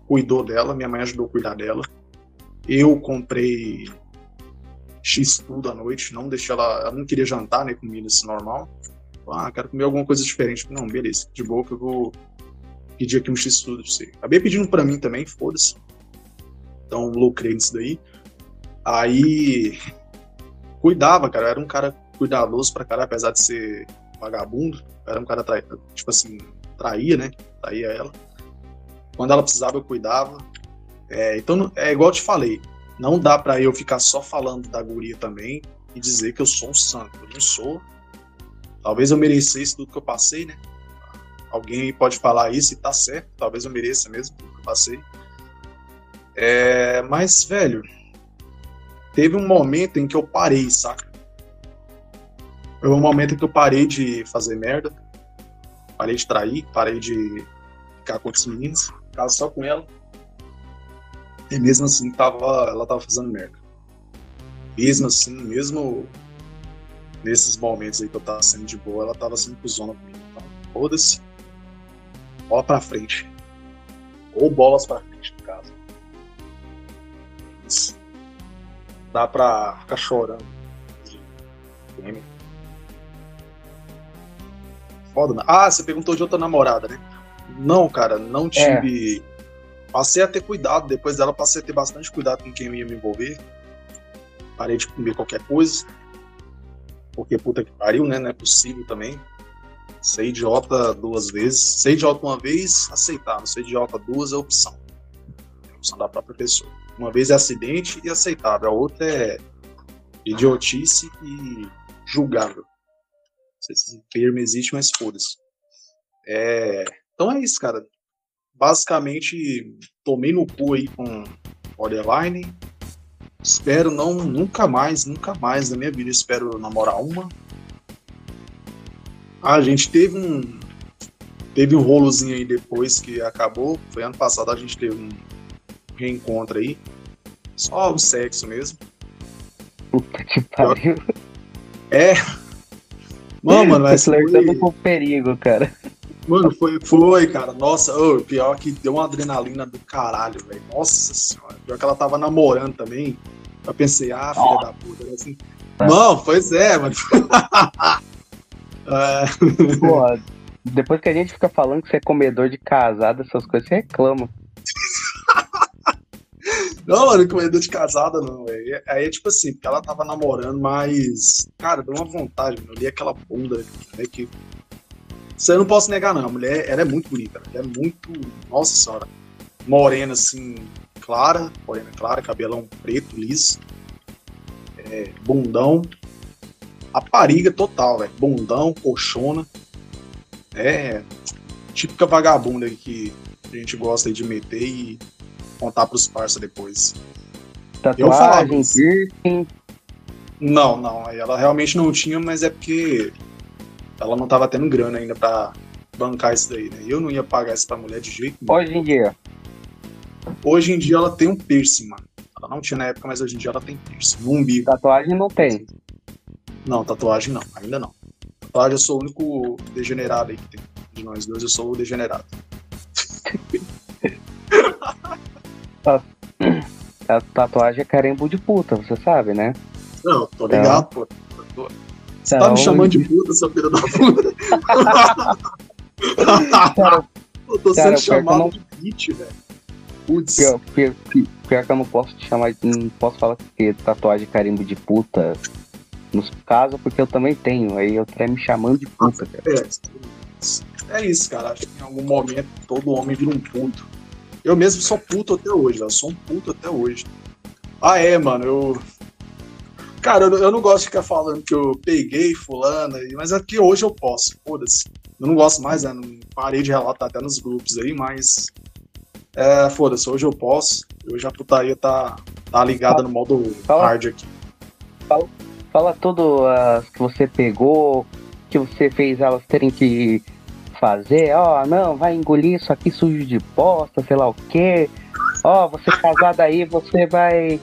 cuidou dela, minha mãe ajudou a cuidar dela. Eu comprei X tudo à noite, não deixei ela. Ela não queria jantar, né? Comida assim normal. Ah, quero comer alguma coisa diferente. Não, beleza, de boa que eu vou pedir aqui um X tudo pra você. Acabei pedindo para mim também, foda-se. Então lucrei nisso daí. Aí cuidava, cara. Eu era um cara cuidadoso pra caralho, apesar de ser vagabundo. Eu era um cara, tipo assim, traía, né? Traía ela. Quando ela precisava, eu cuidava. É, então, é igual eu te falei. Não dá para eu ficar só falando da guria também e dizer que eu sou um santo. Eu não sou. Talvez eu merecesse tudo que eu passei, né? Alguém pode falar isso e tá certo, talvez eu mereça mesmo, tudo que eu passei. É, mas, velho, teve um momento em que eu parei, saca? Foi um momento em que eu parei de fazer merda, parei de trair, parei de ficar com outros meninos, ficava só com ela. E mesmo assim, tava, ela tava fazendo merda. Mesmo assim, mesmo nesses momentos aí que eu tava sendo de boa, ela tava sendo cuzona comigo. Então, foda-se bola para frente. Ou bolas para frente, no caso. Isso. Dá pra ficar chorando. Foda, né? Ah, você perguntou de outra namorada, né? Não, cara, não tive. É. Passei a ter cuidado, depois dela passei a ter bastante cuidado com quem eu ia me envolver. Parei de comer qualquer coisa. Porque puta que pariu, né? Não é possível também. Ser idiota duas vezes. Ser idiota uma vez, aceitável. Ser idiota duas é opção. É opção da própria pessoa. Uma vez é acidente e aceitável. A outra é idiotice e julgável. Não sei se esse termo existe, mas foda-se. É... Então é isso, cara. Basicamente, tomei no cu aí com borderline. Espero não, nunca mais, nunca mais na minha vida. Espero namorar uma. Ah, a gente teve um. Teve um rolozinho aí depois que acabou. Foi ano passado, a gente teve um reencontro aí. Só o sexo mesmo. Puta que pariu. É. Não, mano, mas Flertando foi... com perigo, cara. Mano, foi, foi, cara. Nossa, ô, pior que deu uma adrenalina do caralho, velho. Nossa senhora. Pior que ela tava namorando também. Eu pensei, ah, filha da puta. né, Assim, É. Não, pois é, mano. É, Pô, depois que a gente fica falando que você é comedor de casado, essas coisas, você reclama. não, mano, comedor de casada, não, velho. Aí é tipo assim, porque ela tava namorando, mas. Cara, deu uma vontade, mano. Eu li aquela bunda, né? Que. Isso eu não posso negar, não. A mulher, ela é muito bonita, ela é muito. Nossa senhora. Morena, assim, clara, morena clara, cabelão preto, liso. É, bundão. Rapariga total, velho. Bundão, colchona. É. Típica vagabunda que a gente gosta de meter e contar pros parça depois. Eu falava Tatuagem, isso. Não, não. Ela realmente não tinha, mas é porque ela não tava tendo grana ainda pra bancar isso daí, né? Eu não ia pagar isso pra mulher de jeito nenhum. Hoje em dia, Hoje em dia ela tem um piercing, mano. Ela não tinha na época, mas hoje em dia ela tem piercing. No umbigo. tatuagem não tem. Não, tatuagem não, ainda não. Tatuagem eu sou o único degenerado aí que tem. De nós dois, eu sou o degenerado. A tatuagem é carimbo de puta, você sabe, né? Não, tô ligado, pô. Tô- tá Então, me chamando de puta, seu filho da puta? Cara, eu tô Cara, sendo chamado não- de bitch, velho. Putz. pior, pior- pior que eu não posso te chamar, não posso falar que tatuagem carimbo de puta. Nos casos, porque eu também tenho. Aí eu quero me chamando de puta, cara. É, é isso, cara. Acho que em algum momento todo homem vira um puto. Eu mesmo sou puto até hoje, velho. Eu sou um puto até hoje. Ah, é, mano. Eu. Cara, eu, eu não gosto de ficar falando que eu peguei fulana, mas é que hoje eu posso. Foda-se. Eu não gosto mais, né? Não parei de relatar até nos grupos aí, mas. É, foda-se, hoje eu posso. Hoje a putaria tá, tá ligada no modo Fala. hard aqui. Fala tudo as que você pegou, que você fez elas terem que fazer. Ó, não, vai engolir isso aqui sujo de bosta, sei lá o quê. Ó, você casada aí, você vai.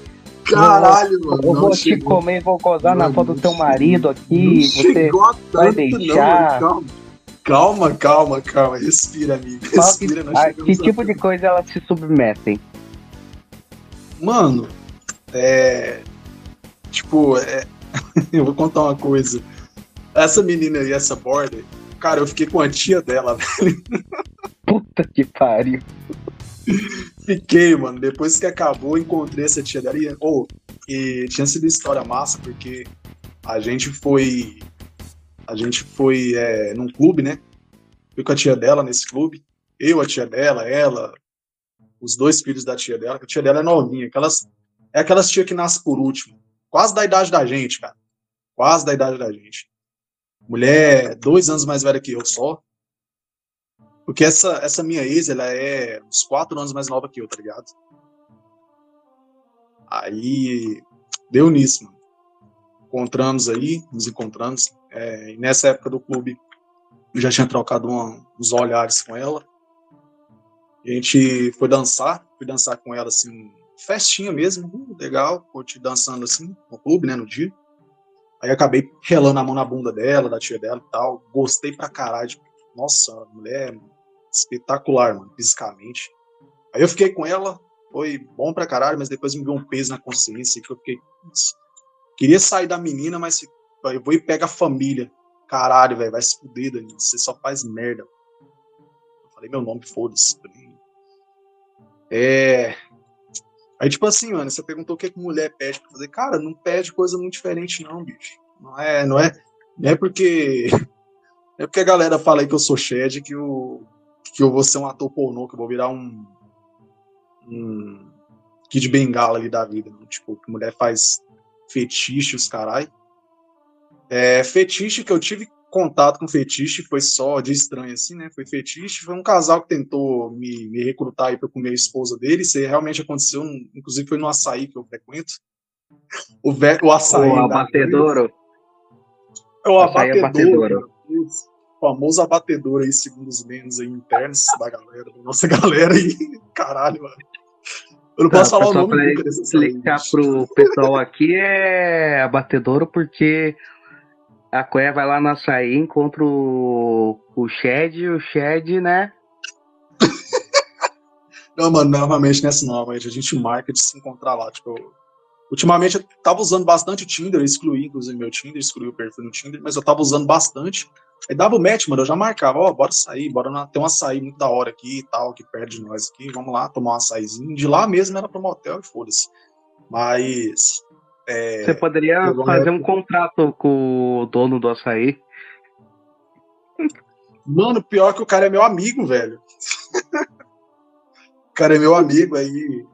Caralho, mano. Eu vou te chegou. comer, vou gozar na Mano, foto do teu marido aqui. Não Você vai deixar? Não, calma. calma, calma, calma. Respira, amigo. Que- Respira, que a- tipo de coisa elas se submetem? Mano, é. Tipo, é... eu vou contar uma coisa. Essa menina aí, essa border, cara, eu fiquei com a tia dela, velho. Puta que pariu. Fiquei, mano. Depois que acabou, encontrei essa tia dela e, oh, e tinha sido história massa, porque a gente foi. A gente foi é, num clube, né? Fui com a tia dela nesse clube. Eu, a tia dela, ela, os dois filhos da tia dela, a tia dela é novinha. Aquelas, é aquelas tia que nasce por último. Quase da idade da gente, cara. Quase da idade da gente. Mulher dois anos mais velha que eu só. Porque essa, essa minha ex, ela é uns quatro anos mais nova que eu, tá ligado? Aí deu nisso, mano. Encontramos aí, nos encontramos. É, e nessa época do clube, eu já tinha trocado uma- uns olhares com ela. A gente foi dançar, fui dançar com ela, assim, festinha mesmo, uh, legal, curti dançando assim, no clube, né, no dia. Aí acabei relando a mão na bunda dela, da tia dela e tal. Gostei pra caralho. tipo, Nossa, mulher espetacular, mano, fisicamente. Aí eu fiquei com ela, foi bom pra caralho, mas depois me deu um peso na consciência que eu fiquei. queria sair da menina, mas eu vou e pega a família. Caralho, velho, vai se fuder, Danilo. Você só faz merda. Eu falei meu nome, foda-se. Falei, É. Aí, tipo assim, mano, você perguntou o que, que mulher pede pra fazer. Cara, não pede coisa muito diferente, não, bicho. Não é, não é, não é porque. É porque a galera fala aí que eu sou Shed que eu, que eu vou ser um ator pornô, que eu vou virar um. um Kid Bengala ali da vida. Não? Tipo, que mulher faz fetiche, os carai. É, fetiche que eu tive contato com fetiche, foi só de estranho assim, né? Foi fetiche, foi um casal que tentou me, me recrutar aí para comer a esposa dele, isso realmente aconteceu, inclusive foi no açaí que eu frequento. O, ve o açaí. O abatedouro. É o abatedouro. Famoso abatedouro aí, segundo os menos aí internos da galera, da nossa galera aí. Caralho, mano. Eu não posso tá, falar o nome pra explicar pro pessoal aqui é abatedouro porque a Coé vai lá no açaí, encontra o, o Shed, o Shed, né? não, mano, novamente nessa nova, a gente marca de se encontrar lá. Tipo, ultimamente eu tava usando bastante o Tinder, eu excluí inclusive meu Tinder, excluí o perfil no Tinder, mas eu tava usando bastante. Aí dava o match, mano, eu já marcava, ó, oh, bora sair, bora na, ter um açaí muito da hora aqui e tal, que perto de nós aqui, vamos lá tomar um açaizinho. De lá mesmo era pro motel e foda-se. Mas é, Você poderia fazer um contrato com o dono do açaí. Mano, pior que o cara é meu amigo, velho. o cara é meu amigo, aí.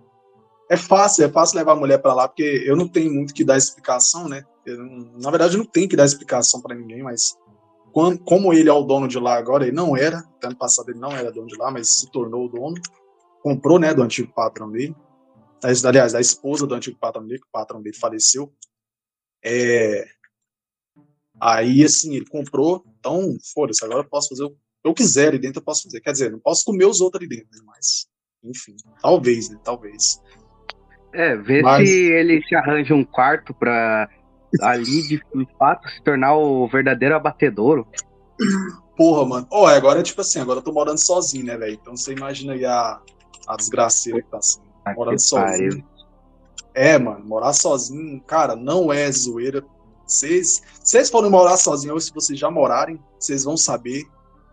É fácil, é fácil levar a mulher para lá, porque eu não tenho muito que dar explicação, né? Eu, na verdade, eu não tenho que dar explicação para ninguém, mas quando, como ele é o dono de lá agora, ele não era, ano passado ele não era dono de lá, mas se tornou o dono, comprou, né, do antigo patrão dele aliás, da esposa do antigo patrão dele, que o patrão dele faleceu. É, aí, assim, ele comprou, então, foda-se, agora eu posso fazer o que eu quiser ali dentro, eu posso fazer. Quer dizer, não posso comer os outros ali dentro, né, mas, enfim, talvez, né, talvez. É, vê mas... se ele se arranja um quarto pra ali, de fato, se tornar o verdadeiro abatedouro. Porra, mano. Oh, agora, tipo assim, agora eu tô morando sozinho, né, velho? Então você imagina aí a, a desgraceira que tá assim morando sozinho. É, mano, morar sozinho, cara, não é zoeira. Vocês, vocês forem morar sozinho, ou se vocês já morarem, vocês vão saber,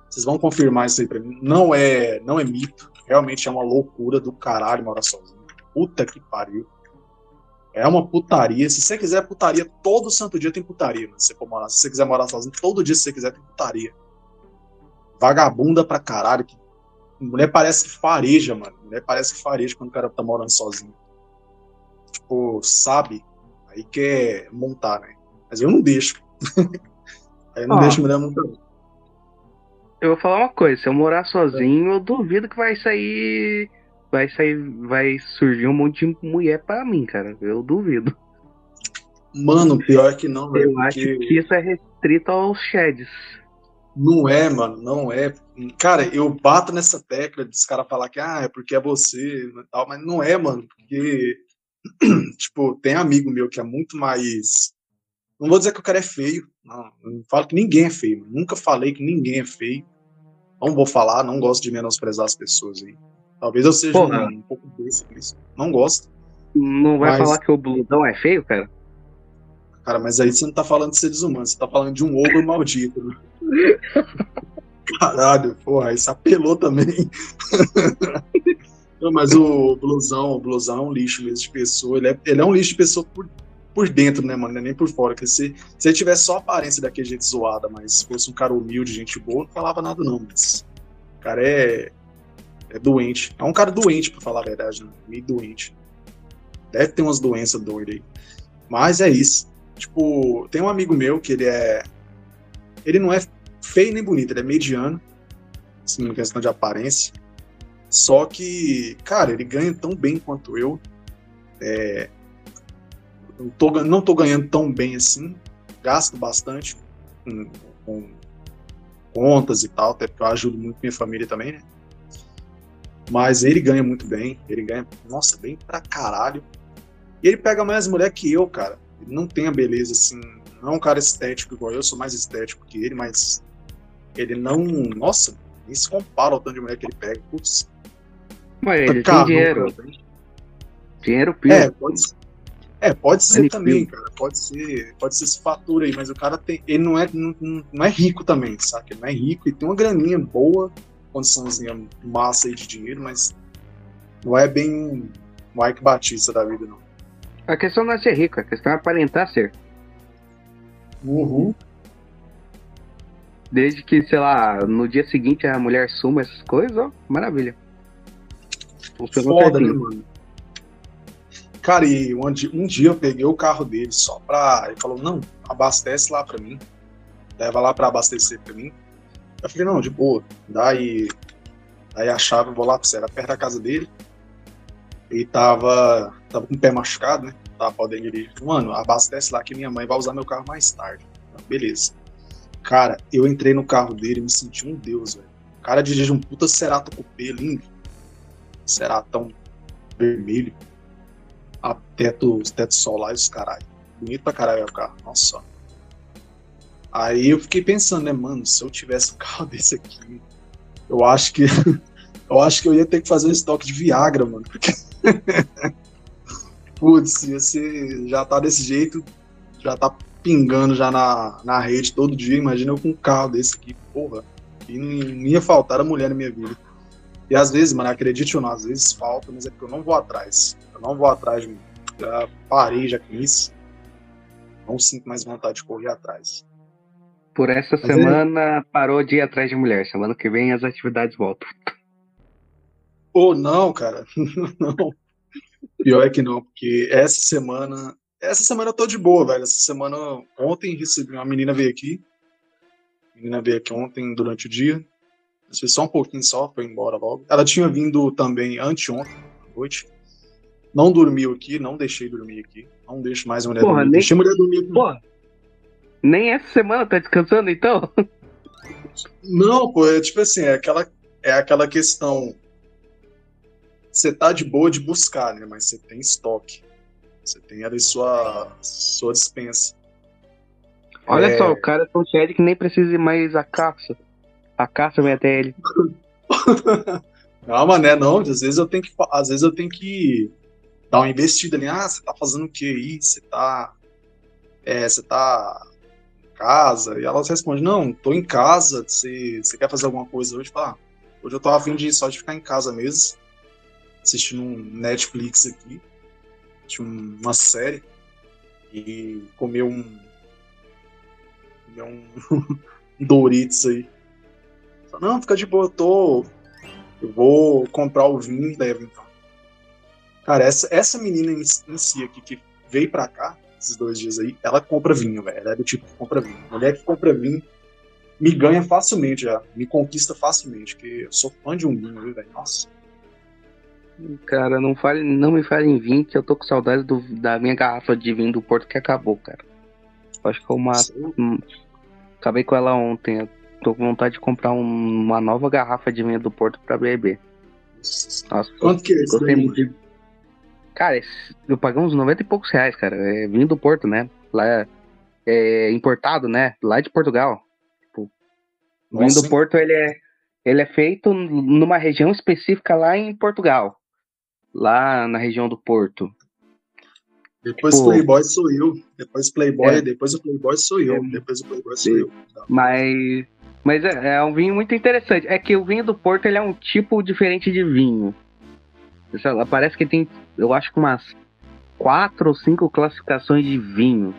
vocês vão confirmar isso aí pra mim. Não é, não é mito, realmente é uma loucura do caralho morar sozinho. Puta que pariu. É uma putaria. Se você quiser putaria, todo santo dia tem putaria, mano. Se você for morar, se você quiser morar sozinho, todo dia se você quiser tem putaria. Vagabunda pra caralho, que Mulher parece que fareja, mano. Mulher parece que fareja quando o cara tá morando sozinho. Tipo, sabe? Aí quer montar, né? Mas eu não deixo. Aí eu não deixo mulher montar. Eu vou falar uma coisa, se eu morar sozinho, eu duvido que vai sair. Vai sair. Vai surgir um monte de mulher pra mim, cara. Eu duvido. Mano, pior que não, velho. Eu acho que isso é restrito aos sheds. Não é, mano, não é. Cara, eu bato nessa tecla dos caras falar que ah, é porque é você e tal, mas não é, mano, porque, tipo, tem amigo meu que é muito mais. Não vou dizer que o cara é feio, não, não falo que ninguém é feio, nunca falei que ninguém é feio. Não vou falar, não gosto de menosprezar as pessoas aí. Talvez eu seja um, um, pouco desse. Não gosto. Não vai mas... falar que o Bludão é feio, cara? Cara, mas aí você não tá falando de seres humanos, você tá falando de um ogro maldito, né? Caralho, porra, isso apelou também. Não, mas o blusão, o blusão é um lixo mesmo de pessoa. Ele é, ele é um lixo de pessoa por, por dentro, né, mano? Não é nem por fora. Porque se, se ele tivesse só a aparência daquele jeito zoada, mas se fosse um cara humilde, gente boa, não falava nada, não. Mas o cara é, é doente. É um cara doente, pra falar a verdade, né? Meio doente. Deve ter umas doenças doidas aí. Mas é isso. Tipo, tem um amigo meu que ele é. Ele não é feio nem bonito, ele é mediano, assim, em questão de aparência. Só que, cara, ele ganha tão bem quanto eu. É, não, tô, não tô ganhando tão bem assim. Gasto bastante com, com contas e tal, até porque eu ajudo muito minha família também, né? Mas ele ganha muito bem, ele ganha, nossa, bem pra caralho. E ele pega mais mulher que eu, cara. Ele não tem a beleza assim, não é um cara estético igual eu, sou mais estético que ele, mas ele não. Nossa, nem se compara ao tanto de mulher que ele pega. Putz. Mas ele tem dinheiro. Cara. Dinheiro pio. É, pode, é, pode ser também, cara. Pode ser, pode ser esse fator aí, mas o cara tem. Ele não é, não, não é rico também, sabe? Ele não é rico e tem uma graninha boa, condiçãozinha massa aí de dinheiro, mas não é bem um Mike Batista da vida, não. A questão não é ser rico, a questão é aparentar ser. Uhum. Desde que, sei lá, no dia seguinte a mulher suma essas coisas, ó, maravilha. Foda, né, mano? Cara, e um dia, um dia eu peguei o carro dele só pra. Ele falou: não, abastece lá pra mim. Leva lá pra abastecer pra mim. Eu falei: não, de boa. Daí, daí a chave, vou lá pra você. Era perto da casa dele. Ele tava, tava com o pé machucado, né? Tava podendo dirigir. Mano, abastece lá que minha mãe vai usar meu carro mais tarde. Beleza. Cara, eu entrei no carro dele e me senti um deus, velho. Cara dirige um puta Cerato Coupé lindo. Ceratão vermelho. A teto, os tetos solares, caralho. Bonito pra caralho é o carro. Nossa. Aí eu fiquei pensando, né, mano, se eu tivesse um carro desse aqui, eu acho que eu acho que eu ia ter que fazer um estoque de Viagra, mano. Porque Putz, ser, já tá desse jeito, já tá pingando já na, na rede todo dia. Imagina eu com um carro desse aqui, porra. E não, não ia faltar a mulher na minha vida. E às vezes, mano, acredite ou não, às vezes falta, mas é porque eu não vou atrás. Eu não vou atrás, mano. Já parei já com isso. Não sinto mais vontade de correr atrás. Por essa Mas é- semana parou de ir atrás de mulher. Semana que vem as atividades voltam. Ou não, cara. não. Pior é que não, porque essa semana. Essa semana eu tô de boa, velho. Essa semana. Ontem recebi. Uma menina veio aqui. A menina veio aqui ontem durante o dia. Foi só um pouquinho só, foi embora logo. Ela tinha vindo também anteontem, à noite. Não dormiu aqui, não deixei dormir aqui. Não deixo mais a mulher Porra, dormir. nem- Deixei a mulher dormir aqui. Nem essa semana tá descansando então? Não, pô, é tipo assim, é aquela, é aquela questão. Você tá de boa de buscar, né? Mas você tem estoque. Você tem ali sua, sua dispensa. Olha É. só, o cara é tão sério que nem precisa mais a caça. A caça vem até ele. Não, mané, não. Às vezes eu tenho que, às vezes eu tenho que dar uma investida ali. Ah, você tá fazendo o que aí? Você tá, é, você tá casa? E elas respondem, não, tô em casa. Você, você quer fazer alguma coisa hoje? Fala, ah, hoje eu tô afim de só de ficar em casa mesmo, assistindo um Netflix aqui, um- uma série e comer um, comer um Doritos aí. Fala, Não, fica de boa, eu tô eu vou comprar o vinho e levo, então. Cara, essa, essa menina em si aqui que veio pra cá, esses dois dias aí, ela compra vinho, velho. Ela é do tipo que compra vinho. Mulher que compra vinho me ganha facilmente já. Me conquista facilmente, porque eu sou fã de um vinho, velho. Nossa. Cara, não, fale, não me fale em vinho que eu tô com saudade do- da minha garrafa de vinho do Porto que acabou, cara. Acho que eu uma, hum, acabei com ela ontem. Eu tô com vontade de comprar um- uma nova garrafa de vinho do Porto pra beber. Nossa, Quanto que é isso gostei daí? muito. Cara, eu paguei uns 90 e poucos reais, cara. É vinho do Porto, né? Lá é, é importado, né? Lá de Portugal. O vinho do? Porto, ele é, ele é feito numa região específica lá em Portugal. Lá na região do Porto. Depois Pô. Playboy sou eu. Depois Playboy, É. depois o Playboy sou eu. É. Depois o Playboy sou É. eu. Mas, mas é, é um vinho muito interessante. É que o vinho do Porto ele é um tipo diferente de vinho. Lá, Parece que tem, eu acho que umas quatro ou cinco classificações de vinho.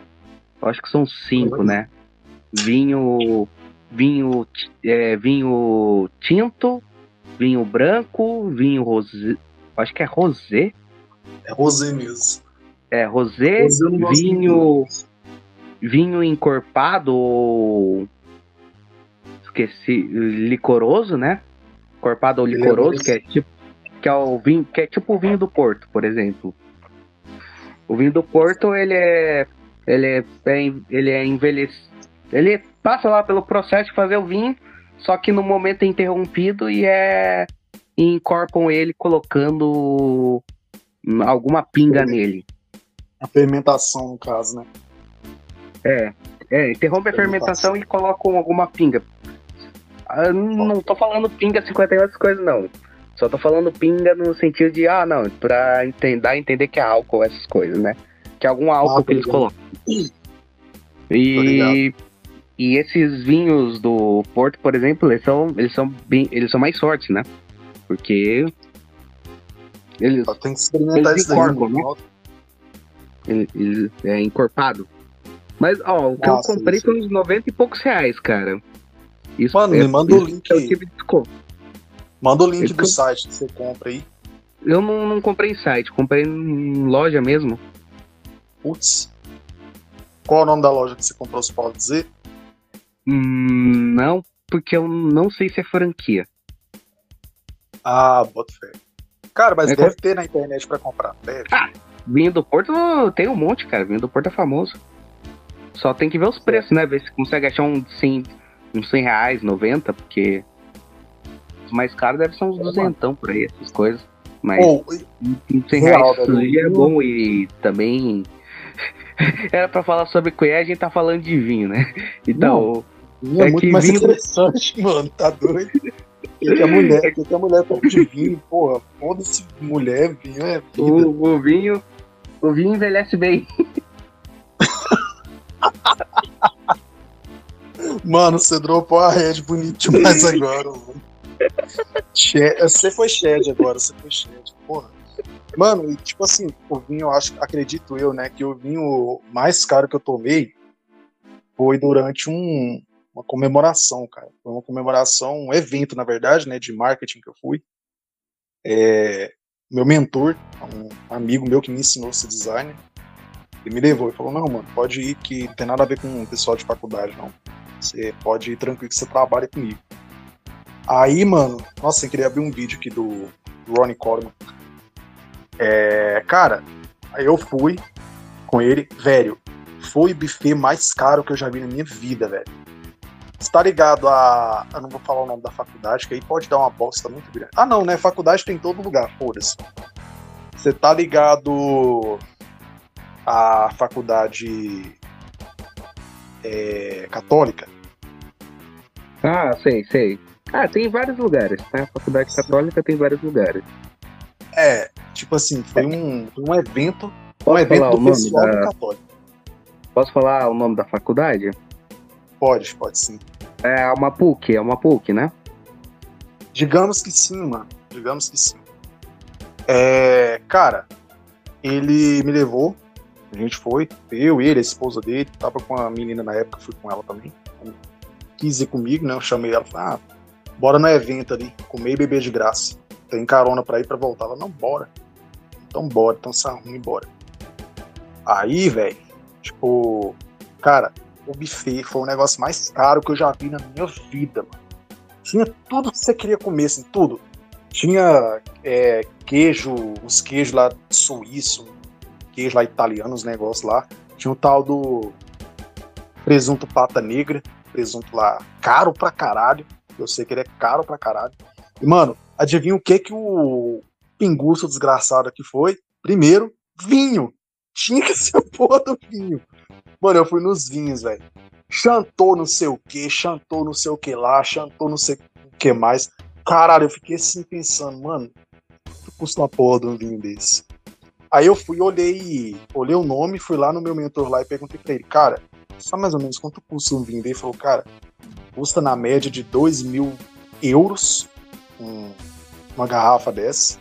Eu acho que são cinco, né? Vinho, vinho, é, vinho tinto, vinho branco, vinho rosé. Acho que é rosé. É rosé mesmo. É rosé, vinho, vinho encorpado ou esqueci, licoroso, né? Encorpado ou é licoroso, que é tipo que é o vinho, que é tipo o vinho do Porto, por exemplo. O vinho do Porto, ele é ele é, ele é envelhecido, ele passa lá pelo processo de fazer o vinho, só que no momento é interrompido e é e encorpam ele colocando alguma pinga Sim. nele. A fermentação, no caso, né? É, é, interrompe a Fermentação. fermentação e colocam alguma pinga. Ah, não tô falando pinga 51 essas coisas, não. Só tô falando pinga no sentido de, ah, não, pra enten- dar a entender que é álcool, essas coisas, né? Que é algum álcool Ah, que eles colocam. E, e esses vinhos do Porto, por exemplo, eles são, eles são, bem, eles são mais fortes, né? Porque eles, Só tem que experimentar Eles encorpam, mano. eles, eles- é encorpado. Mas, ó, o que Nossa, eu comprei foi uns 90 e poucos reais, cara. Isso Mano, é- me manda o link que eu aí. tive desconto. Manda o link Eu do tô- site que você compra aí. Eu não, não comprei em site, comprei em loja mesmo. Putz. Qual é o nome da loja que você comprou, você pode dizer? Hum, não, porque eu não sei se é franquia. Ah, bota fé. Cara, mas É deve ter na internet pra comprar. Deve. Ah. Vinho do Porto tem um monte, cara. Vinho do Porto é famoso. Só tem que ver os preços, né? Ver se consegue achar um 100, uns 100 reais, 90, porque mais caros devem ser uns duzentão por aí, essas coisas. Mas Ou, uns 100 real, já é bom e também... Era pra falar sobre cuiá, a gente tá falando de vinho, né? Então, vinho é, É muito mais vinho- interessante, mano. Tá doido? Que a mulher, que a mulher toma de vinho, porra? Foda-se mulher, vinho é vida. o, o vinho... O vinho envelhece bem. Mano, você dropou a Red bonito demais agora, mano. Você foi Shed agora, você foi Shed, porra. Mano, e tipo assim, o vinho, acho, acredito eu, né, que o vinho mais caro que eu tomei foi durante um, uma comemoração, cara. Foi uma comemoração, um evento, na verdade, né, de marketing que eu fui. É, meu mentor, um amigo meu que me ensinou a ser designer, ele me levou e falou, não, mano, pode ir que não tem nada a ver com o pessoal de faculdade, não. Você pode ir tranquilo que você trabalha comigo. Aí, mano, nossa, sem querer abrir um vídeo aqui do Ronnie Coleman. É, cara, eu fui com ele, velho, foi o buffet mais caro que eu já vi na minha vida, velho. Você tá ligado a. Eu não vou falar o nome da faculdade, que aí pode dar uma bosta muito grande. Ah, não, né? Faculdade tem em todo lugar, foda-se. Você tá ligado a faculdade é, católica? Ah, sei, sei. Ah, tem em vários lugares, tá? A faculdade católica tem vários lugares. É, tipo assim, foi um, um evento, um Posso evento falar do pessoal da... católico. Posso falar o nome da faculdade? Pode, pode sim. É uma PUC, é uma PUC, né? Digamos que sim, mano. Digamos que sim. É, cara, ele me levou, a gente foi, eu, ele, a esposa dele, tava com a menina na época, fui com ela também. Quis ir comigo, né? Eu chamei ela, falei, ah, bora no evento ali, comer e beber de graça. Tem carona pra ir pra voltar. Ela, não, bora. Então bora, então arruma e bora. Aí, velho, tipo, cara, o buffet foi o negócio mais caro que eu já vi na minha vida, mano. Tinha tudo que você queria comer, assim, tudo. Tinha é, queijo, os queijos lá suíço, queijo lá italiano, os negócios lá. Tinha o tal do presunto pata negra, presunto lá caro pra caralho. Eu sei que ele é caro pra caralho. E, mano, adivinha o que que o pinguço desgraçado aqui foi? Primeiro, vinho. Tinha que ser a porra do vinho. Mano, eu fui nos vinhos, velho. Chantou não sei o que, chantou não sei o que lá, chantou não sei o que mais. Caralho, eu fiquei assim pensando, mano, quanto custa uma porra de um vinho desse? Aí eu fui, olhei, olhei o nome, fui lá no meu mentor lá e perguntei pra ele, cara, sabe mais ou menos quanto custa um vinho? Ele falou, cara, custa na média de 2 mil euros um- uma garrafa dessa.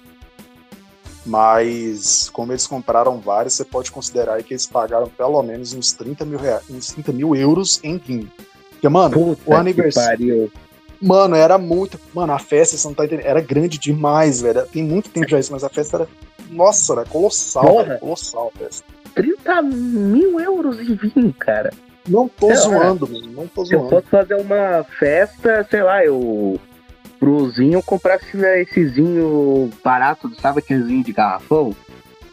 Mas, como eles compraram vários, você pode considerar que eles pagaram pelo menos uns 30 mil, reais, uns 30 mil euros em vinho. Porque, mano, Puta o aniversário. Mano, era muito. Mano, a festa, você não tá entendendo. Era grande demais, velho. Tem muito tempo já isso, mas a festa era. Nossa, era colossal, velho. Colossal a festa. 30 mil euros em vinho, cara. Não tô É, zoando, mano. Não tô Se eu zoando. fosse fazer uma festa, sei lá, eu. Prozinho, eu comprasse né, esse vinho barato, sabe aquele vinho de garrafão?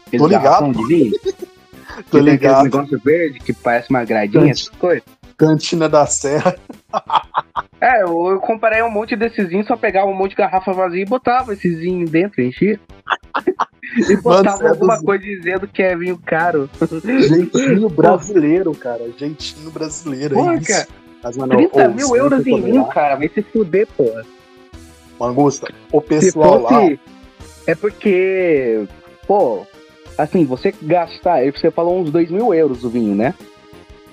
Aquele Tô ligado. de vinho? Tô que tem aquele ligado. negócio verde que parece uma gradinha, essas coisas. Cantina da Serra. É, eu, eu comprei um monte desses vinhos, só pegava um monte de garrafa vazia e botava esses vinhos dentro, enchia. e botava você é alguma coisa dizendo que é vinho caro. Jeitinho brasileiro, cara. Jeitinho brasileiro. Porra, é isso. cara. Mas, mano, 30 ô, mil euros em vinho, lá- cara, vai se fuder, porra. Mangusta, o pessoal lá. fosse. É porque. Pô, assim, você gastar. Você falou uns 2 mil euros o vinho, né?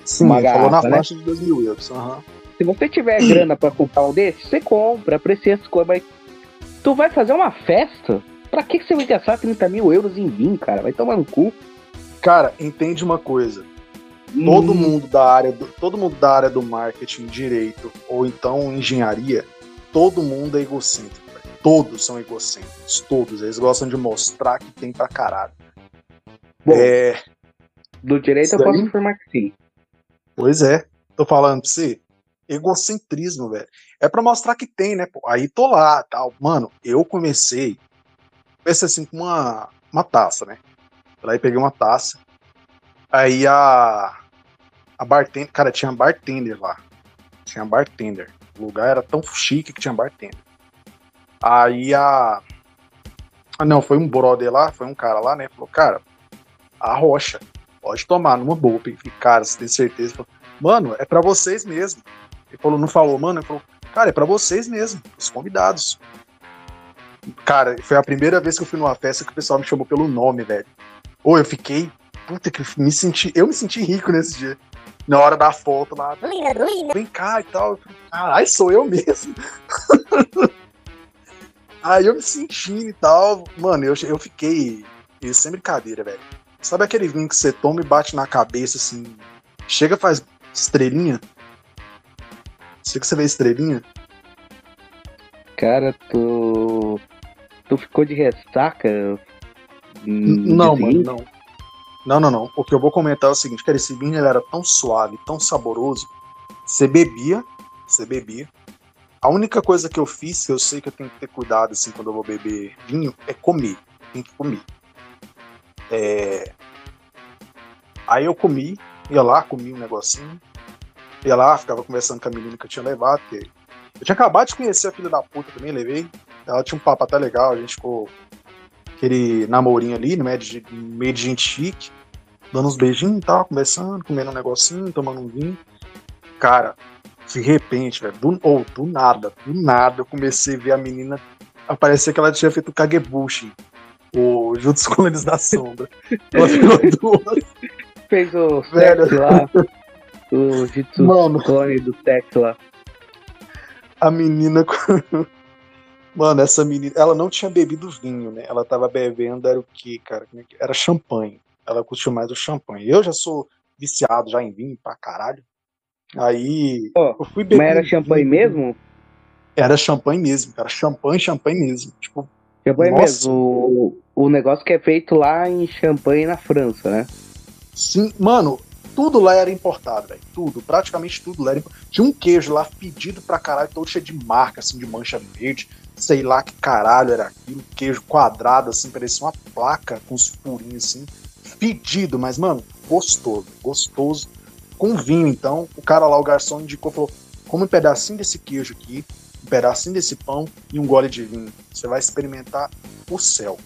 Sim, uma ele falou na garrafa, né? faixa de 2 mil euros. aham. Se você tiver grana pra comprar um desses, você compra, aprecia as coisas, mas. Tu vai fazer uma festa? Pra que você vai gastar 30 mil euros em vinho, cara? Vai tomar no cu. Cara, entende uma coisa. todo mundo da área do, todo mundo da área do marketing, direito ou então engenharia, todo mundo é egocêntrico. Todos são egocêntricos, todos. Eles gostam de mostrar que tem pra caralho. Bom, É, do direito eu posso daí- afirmar que sim. pois é. Tô falando pra você. Egocentrismo, velho. É pra mostrar que tem, né? Pô? Aí tô lá, tal. Mano, eu comecei. Comecei assim com uma, uma taça, né? E peguei uma taça. Aí a. A bartender. Cara, tinha bartender lá. Tinha bartender. O lugar era tão chique que tinha bartender. Aí a. Ah, não, foi um brother lá, foi um cara lá, né? Falou, cara, a rocha, pode tomar numa boa. Falei, cara, você tem certeza? Falou, mano, é pra vocês mesmo. Ele falou, não falou, mano? Ele falou, cara, é pra vocês mesmo, os convidados. Cara, foi a primeira vez que eu fui numa festa que o pessoal me chamou pelo nome, velho. Ou eu fiquei, puta que me senti, eu me senti rico nesse dia. Na hora da foto lá, vem cá e tal. Caralho, sou eu mesmo. Aí eu me sentindo e tal. Mano, eu, eu fiquei. Isso sem brincadeira, velho. Sabe aquele vinho que você toma e bate na cabeça assim? Chega faz estrelinha? Chega que você vê estrelinha? Cara, tu. Tu ficou de ressaca? Hum, não, mano, não. Não, não, não. O que eu vou comentar é o seguinte, cara, esse vinho ele era tão suave, tão saboroso. Você bebia, você bebia. A única coisa que eu fiz, que eu sei que eu tenho que ter cuidado assim quando eu vou beber vinho, é comer. Tem que comer. É... Aí eu comi, ia lá, comi um negocinho. Ia lá, ficava conversando com a menina que eu tinha levado. Eu tinha acabado de conhecer a filha da puta também, levei. Ela tinha um papo até legal, a gente ficou aquele namorinho ali, no meio de, meio de gente chique, dando uns beijinhos e tal, conversando, comendo um negocinho, tomando um vinho. Cara, de repente, velho, do, ou do nada, do nada, eu comecei a ver a menina. Aparecer que ela tinha feito o Kagebushi, o Jutsu Clones da Sombra. Ela virou duas. Fez o Velho. lá. O Jitsu Mano, clone do sexo lá. A menina. Mano, essa menina. Ela não tinha bebido vinho, né? Ela tava bebendo, era o cara? É que- Era champanhe. Ela curtiu mais o champanhe. Eu já sou viciado já em vinho pra caralho. Aí. Ó, eu fui beber. Mas era champanhe vinho. mesmo? Era champanhe mesmo, cara. Champanhe, champanhe mesmo. Tipo, Champanhe Nossa. mesmo. O, o negócio que é feito lá em Champagne, na França, né? sim. Mano, tudo lá era importado, velho. Tudo, praticamente tudo lá era importado. Tinha um queijo lá pedido pra caralho, todo cheio de marca, assim, de mancha verde. Sei lá que caralho era aquilo. Queijo quadrado, assim, parecia uma placa com os furinhos, assim. Pedido, mas, mano, gostoso. Gostoso. Com vinho, então. O cara lá, o garçom, indicou, falou: come um pedacinho desse queijo aqui, um pedacinho desse pão e um gole de vinho. Você vai experimentar o céu.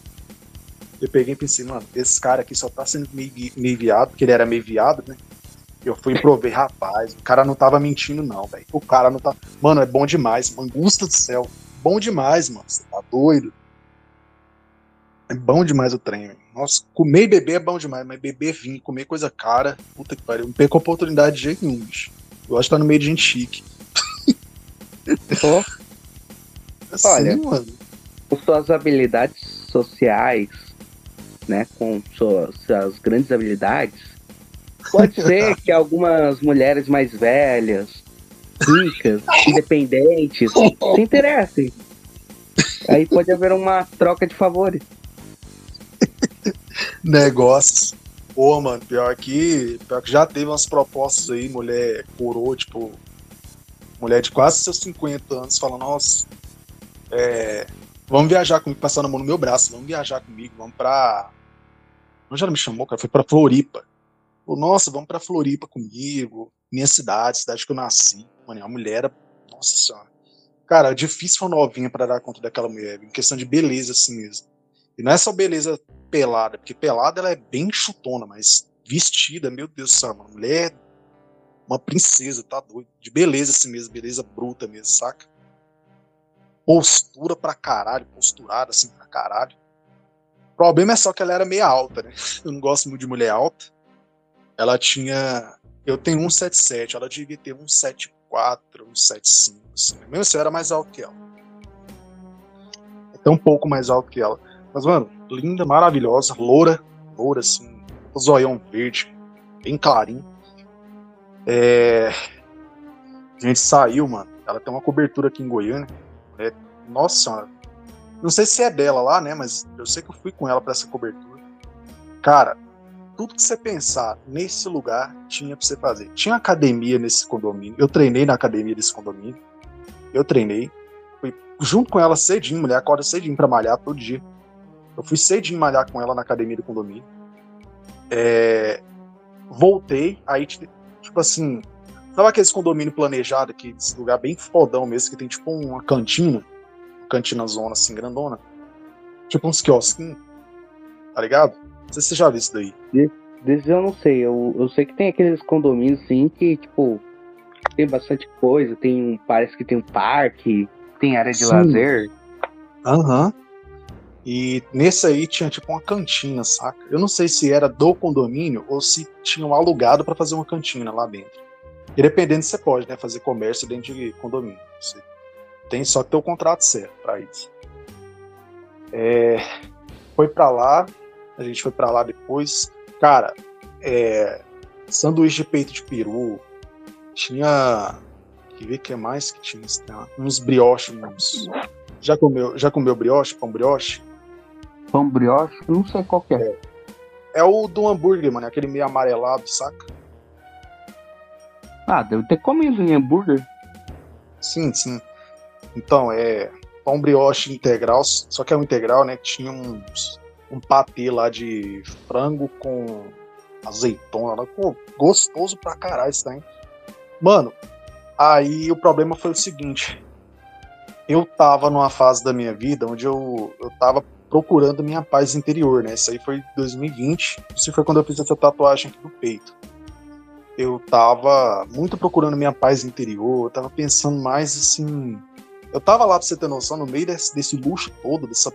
Eu peguei e pensei, mano, esse cara aqui só tá sendo meio, meio viado, porque ele era meio viado, né? Eu fui provei, rapaz, o cara não tava mentindo, não, velho. O cara não tá. Mano, é bom demais, mangusta do céu. Bom demais, mano. Você tá doido? É bom demais o trem, velho. Nossa, comer e beber é bom demais, mas beber vinho, comer coisa cara, puta que pariu. Não perco oportunidade de jeito nenhum, bicho. Eu acho que tá no meio de gente chique. Ó, Assim, Olha. mano. suas habilidades sociais, né? Com suas, suas grandes habilidades, pode ser que algumas mulheres mais velhas, ricas, independentes, se interessem. Aí pode haver uma troca de favores. negócios. Pô, mano, pior que, pior que já teve umas propostas aí, mulher coroa, tipo, mulher de quase seus 50 anos, falando, nossa, é, vamos viajar comigo, passando a mão no meu braço, vamos viajar comigo, vamos pra. Onde ela me chamou, cara? Foi pra Floripa. Pô, nossa, vamos pra Floripa comigo, minha cidade, cidade que eu nasci. Mano, a mulher era. Nossa senhora. Cara, é difícil uma novinha pra dar conta daquela mulher, em questão de beleza assim mesmo. E não é só beleza pelada, porque pelada ela é bem chutona, mas vestida, meu Deus do céu, mano, mulher é uma princesa, tá doido, de beleza assim mesmo, beleza bruta mesmo, saca? Postura pra caralho, posturada assim pra caralho. O problema é só que ela era meio alta, né? Eu não gosto muito de mulher alta. Ela tinha, eu tenho 177, ela devia ter 174, 175, assim. Mesmo assim, eu era mais alto que ela. Até um pouco mais alto que ela. Mas, mano, linda, maravilhosa, loura, loura, assim, o zoião verde, bem clarinho. É... A gente saiu, mano. Ela tem uma cobertura aqui em Goiânia. É... Nossa senhora. Não sei se é dela lá, né? Mas eu sei que eu fui com ela para essa cobertura. Cara, tudo que você pensar nesse lugar tinha pra você fazer. Tinha academia nesse condomínio. Eu treinei na academia desse condomínio. Eu treinei. Fui junto com ela cedinho, mulher acorda cedinho pra malhar todo dia. Eu fui cedinho malhar com ela na academia do condomínio. É... Voltei, aí, tipo assim, sabe aqueles condomínio planejado aqui, lugar bem fodão mesmo, que tem tipo uma cantina, cantina zona assim, grandona. Tipo uns quiosquinhos, tá ligado? Não sei se você já viu isso daí. Desde eu não sei, eu, eu sei que tem aqueles condomínios sim que, tipo, tem bastante coisa, tem um, parece que tem um parque, tem área de sim. lazer. Aham. Uhum. E nesse aí tinha tipo uma cantina, saca? Eu não sei se era do condomínio ou se tinham alugado para fazer uma cantina lá dentro. E dependendo você pode, né, fazer comércio dentro de condomínio. Você tem só que ter o contrato certo para isso. É, foi para lá, a gente foi para lá depois. Cara, é, sanduíche de peito de peru, tinha. Que ver que mais que tinha? Uns brioches, uns. Já comeu, já comeu brioche, pão brioche? Pão brioche? Não sei qual que é. é. É o do hambúrguer, mano, aquele meio amarelado, saca? Ah, deve ter comido em hambúrguer. Sim, sim. Então, é pão brioche integral, só que é um integral, né? Tinha uns, um patê lá de frango com azeitona. Pô, gostoso pra caralho isso daí. Mano, aí o problema foi o seguinte. Eu tava numa fase da minha vida onde eu, eu tava procurando minha paz interior, né? Isso aí foi 2020. Isso foi quando eu fiz essa tatuagem aqui no peito eu tava muito procurando minha paz interior, eu tava pensando mais assim. Eu tava lá, pra você ter noção, no meio desse, desse luxo todo, dessa.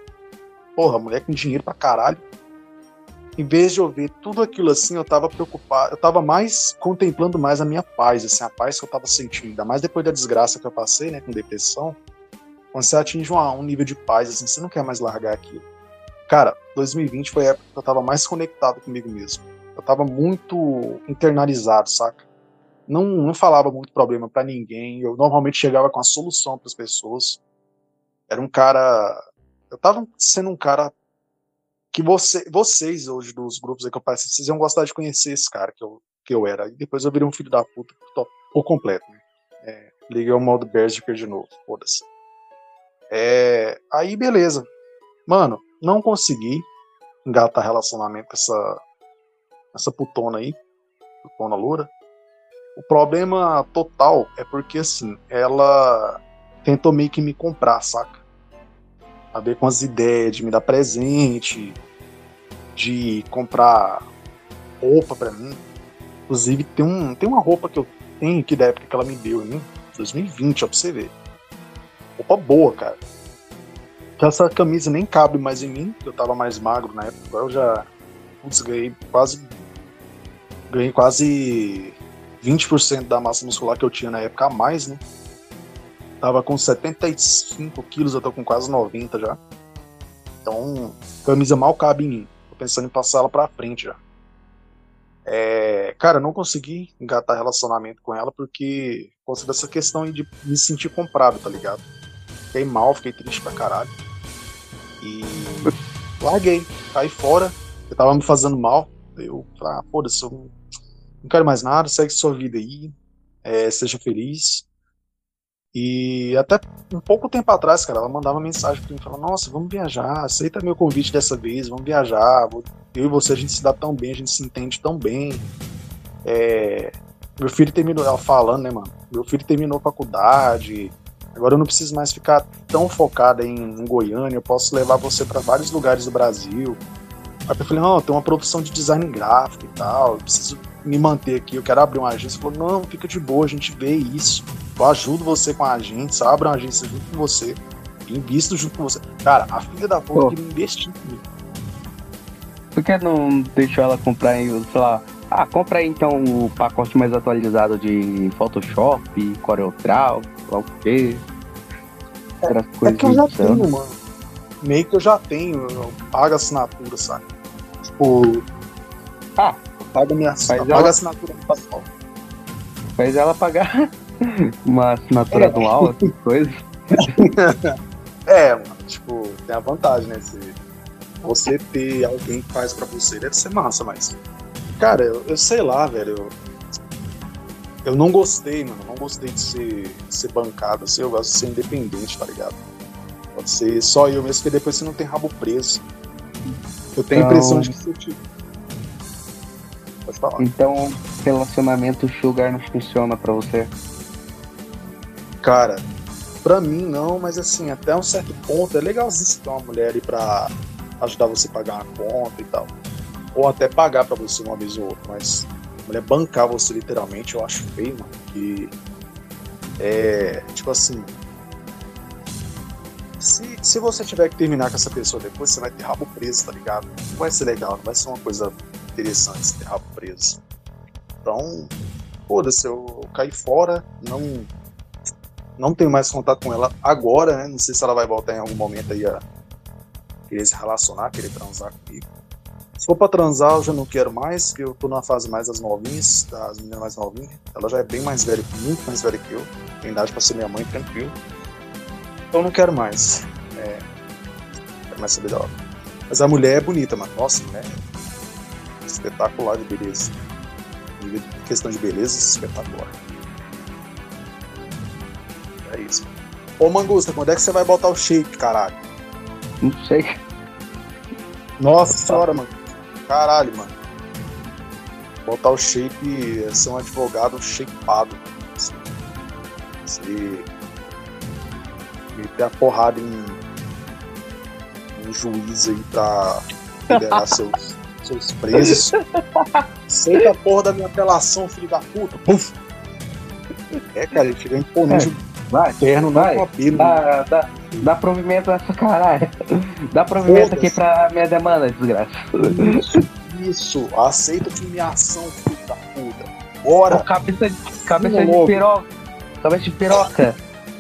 Porra, mulher com dinheiro pra caralho. Em vez de eu ver tudo aquilo assim, eu tava preocupado, eu tava mais contemplando mais a minha paz, assim, a paz que eu tava sentindo, ainda mais depois da desgraça que eu passei, né, com depressão. Quando você atinge um nível de paz, assim, você não quer mais largar aquilo. Cara, 2020 foi a época que eu tava mais conectado comigo mesmo eu tava muito internalizado, saca? Não, não falava muito problema para ninguém. Eu normalmente chegava com a solução para as pessoas. Era um cara. Eu tava sendo um cara que você, vocês hoje dos grupos aí que eu participei, vocês iam gostar de conhecer esse cara que eu, que eu era. E depois eu virei um filho da puta por completo, né? É, liguei o modo Berserker de novo, foda-se. É, aí beleza. Mano, não consegui engatar relacionamento com essa essa putona aí, putona loura. O problema total é porque, assim, ela tentou meio que me comprar, saca? A ver com as ideias de me dar presente, de comprar roupa para mim. Inclusive, tem, um, tem uma roupa que eu tenho que da época que ela me deu em mim, 2020, ó, pra você ver. Roupa boa, cara. Essa camisa nem cabe mais em mim, eu tava mais magro na época, agora eu já putz, ganhei quase ganhei quase 20% da massa muscular que eu tinha na época a mais, né? Tava com 75 quilos, eu tô com quase 90 já. Então, camisa mal cabe em mim. Tô pensando em passar ela pra frente já. É, cara, não consegui engatar relacionamento com ela porque por dessa questão de me sentir comprado, tá ligado? Fiquei mal, fiquei triste pra caralho. E larguei, caí fora. Tava me fazendo mal. Eu ah, foda-se, eu não quero mais nada, segue sua vida aí, é, seja feliz. E até um pouco tempo atrás, cara, ela mandava mensagem pra mim, falando, nossa, vamos viajar, aceita meu convite dessa vez, vamos viajar, eu e você, a gente se dá tão bem, a gente se entende tão bem. É, meu filho terminou, ela falando, né, mano, meu filho terminou faculdade, agora eu não preciso mais ficar tão focada em, em Goiânia, eu posso levar você para vários lugares do Brasil. Aí eu falei, não, tem uma produção de design gráfico e tal, eu preciso me manter aqui, eu quero abrir uma agência. Ele falou, não, fica de boa, a gente vê isso. Eu ajudo você com a agência, abro uma agência junto com você, invisto junto com você. Cara, a filha da puta queria investir comigo. Por que não deixou ela comprar, sei lá, ah, compra aí então o pacote mais atualizado de Photoshop, CorelDRAW, sei o quê. É, é que eu já tenho, mano. Meio que eu já tenho, eu pago assinatura, sabe? Tipo. Ah, Paga minha ela... paga a assinatura do pessoal. Faz ela pagar uma assinatura É. anual, essas coisas. É, mano, tipo, tem a vantagem, né? Se você ter alguém que faz pra você, deve ser massa, mas. Cara, eu, eu sei lá, velho. Eu, eu não gostei, mano. Não gostei de ser, de ser bancado, assim, eu gosto de ser independente, tá ligado? Pode ser só eu mesmo, porque depois você não tem rabo preso. Eu tenho a Então- impressão de que você. Tipo... Pode falar. Então, relacionamento sugar não funciona pra você. Cara, pra mim não, mas assim, até um certo ponto é legalzinho você ter uma mulher aí pra ajudar você a pagar uma conta e tal. Ou até pagar pra você uma vez ou outra, mas a mulher bancar você literalmente, eu acho feio, mano. Que é tipo assim. Se, você tiver que terminar com essa pessoa depois, você vai ter rabo preso, tá ligado? Não vai ser legal, não vai ser uma coisa interessante ter rabo preso. Então, foda-se, eu caí fora, não não tenho mais contato com ela agora, né? Não sei se ela vai voltar em algum momento aí a querer se relacionar, querer transar comigo. Se for pra transar, eu já não quero mais, que eu tô na fase mais das novinhas, das meninas mais novinhas. Ela já é bem mais velha, muito mais velha que eu. Tem idade pra ser minha mãe, tranquilo. Então não quero mais. É, não quero mais saber. Mas a mulher é bonita, mano. Nossa, mulher é espetacular de beleza. Em questão de beleza, espetacular. É isso. Ô Mangusta, quando é que você vai botar o shape, caralho? Não sei. Nossa senhora, mano. Caralho, mano. Botar o shape é ser um advogado shapeado. Assim. Você meter a porrada em um juiz aí pra liderar seus, seus presos. Aceita a porra da minha apelação, filho da puta. Puf. É, cara, ele chega imponente Vai, interno, não vai. com apelo. Dá, dá, dá provimento nessa caralho. Dá provimento aqui pra minha demanda, desgraça. Isso, isso. Aceita de minha ação, filho da puta. Bora. Ô, cabeça de, cabeça de piroca. Cabeça de piroca.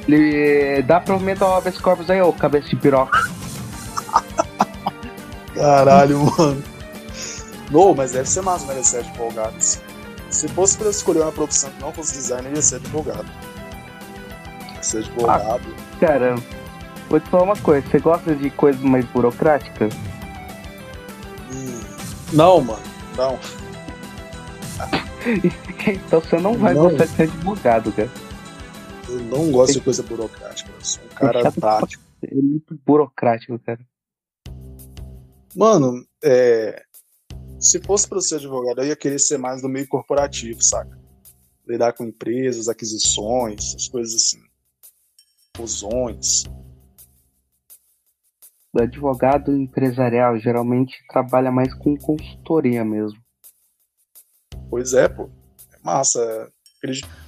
Ele dá provimento ao habeas corpus aí, ô cabeça de piroca. Caralho, mano. Não, mas deve ser massa, né? Ser advogado. assim. Se fosse pra eu escolher uma profissão que não fosse designer, ia ser advogado. Ia ser advogado. Cara, vou te falar uma coisa. Você gosta de coisas mais burocráticas? Hum. Não, mano. Não. então você não vai Não. gostar de ser advogado, cara. Eu não gosto de coisa burocrática. Eu sou um cara chato pra prático. É muito burocrático, cara. Mano, é. Se fosse pra ser advogado, eu ia querer ser mais do meio corporativo, saca? Lidar com empresas, aquisições, essas coisas assim. Fusões. O advogado empresarial geralmente trabalha mais com consultoria mesmo. Pois é, pô. É massa. é.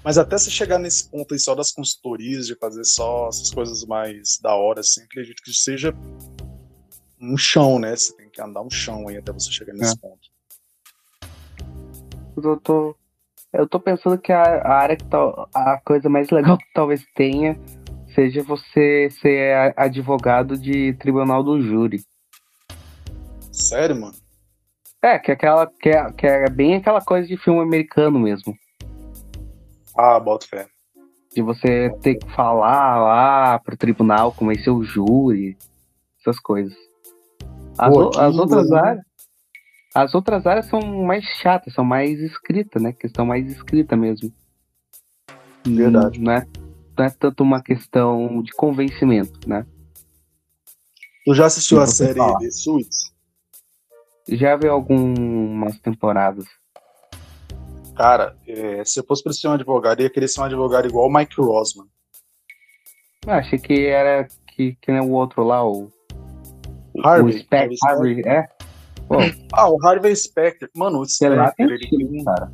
Mas até se chegar nesse ponto aí só das consultorias, de fazer só essas coisas mais da hora, assim, acredito que seja um chão, né? Você tem que andar um chão aí até você chegar nesse ponto. Eu tô, eu tô pensando que a, a área que tal, a coisa mais legal que talvez tenha seja você ser advogado de tribunal do júri. Sério, mano? É, que é aquela que é, que é bem aquela coisa de filme americano mesmo. Ah, bota fé. De você ter que falar lá pro tribunal, convencer o júri, essas coisas. As, o- as outras legal. áreas. As outras áreas são mais chatas, são mais escritas, né? Questão mais escrita mesmo. Verdade. Não é, não é tanto uma questão de convencimento, né? Tu já assistiu a série falar. The Suits? Já vi algumas temporadas. Cara, é, se eu fosse pra ser um advogado, eu ia querer ser um advogado igual o Mike Rosman. Ah, achei que era que, que nem o outro lá, o. Harvey. o Spec, Harvey é? Pô, Ah, o Harvey Specter. Mano, o tem ele tem cara.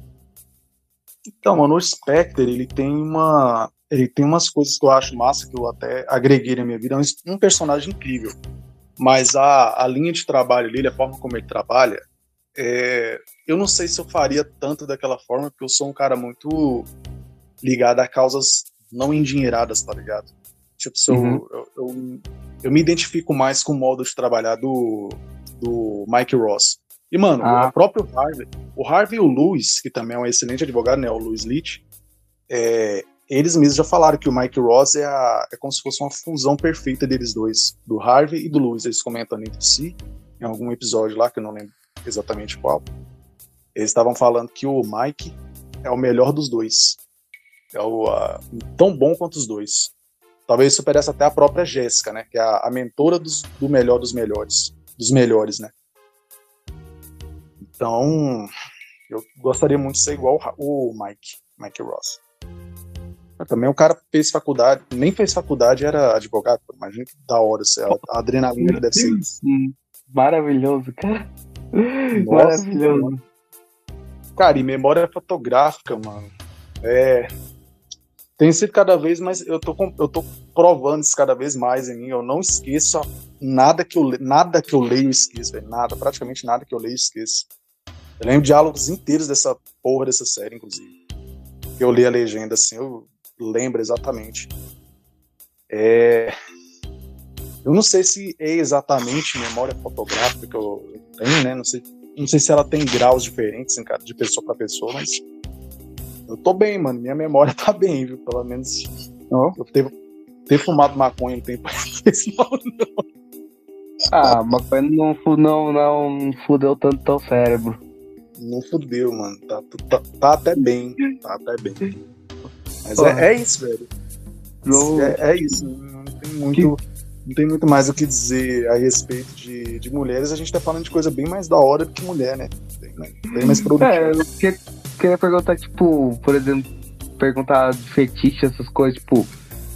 Então, mano, o Spectre, ele tem uma. Ele tem umas coisas que eu acho massa, que eu até agreguei na minha vida. É um, um personagem incrível. Mas a, a linha de trabalho dele, a forma como ele trabalha, é, eu não sei se eu faria tanto daquela forma, porque eu sou um cara muito ligado a causas não endinheiradas, tá ligado? Tipo, se eu- Uhum. eu, eu, eu me identifico mais com o modo de trabalhar do, do Mike Ross. E, mano, Ah. o próprio Harvey, o Harvey e o Lewis, que também é um excelente advogado, né? O Lewis Leach, é, eles mesmos já falaram que o Mike Ross é, a, é como se fosse uma fusão perfeita deles dois, do Harvey e do Lewis. Eles comentam entre si, em algum episódio lá, que eu não lembro exatamente qual. Eles estavam falando que o Mike é o melhor dos dois. É o tão bom quanto os dois. Talvez superasse até a própria Jéssica, né? Que é a, a mentora dos, do melhor dos melhores. Dos melhores, né? Então, eu gostaria muito de ser igual o Mike, Mike Ross. Também o cara fez faculdade, nem fez faculdade, era advogado. Imagina que da hora, a adrenalina deve ser isso. Maravilhoso, cara. Nossa, Maravilhoso. Mano. Cara, e memória fotográfica, mano. É. Tem sido cada vez mais. Eu tô, eu tô provando isso cada vez mais em mim. Eu não esqueço nada que eu, nada que eu leio esqueço, velho. Nada, praticamente nada que eu leio esqueço. Eu lembro diálogos inteiros dessa porra dessa série, inclusive. Eu li a legenda assim, eu lembra exatamente. É... Eu não sei se é exatamente memória fotográfica que eu tenho, né? Não sei, não sei se ela tem graus diferentes de pessoa para pessoa, mas eu tô bem, mano. Minha memória tá bem, viu? Pelo menos oh. eu ter, ter fumado maconha um tempo não. Ah, maconha não, não, não fudeu tanto teu cérebro. Não fudeu, mano. Tá, tá, tá até bem. Tá até bem. Mas é, é, isso, velho. É, é, isso. Não tem muito. Que... Não tem muito mais o que dizer a respeito de, de mulheres. A gente tá falando de coisa bem mais da hora do que mulher, né? Bem, bem mais produtiva. É, eu que, queria perguntar, tipo, por exemplo, perguntar de fetiche, essas coisas, tipo,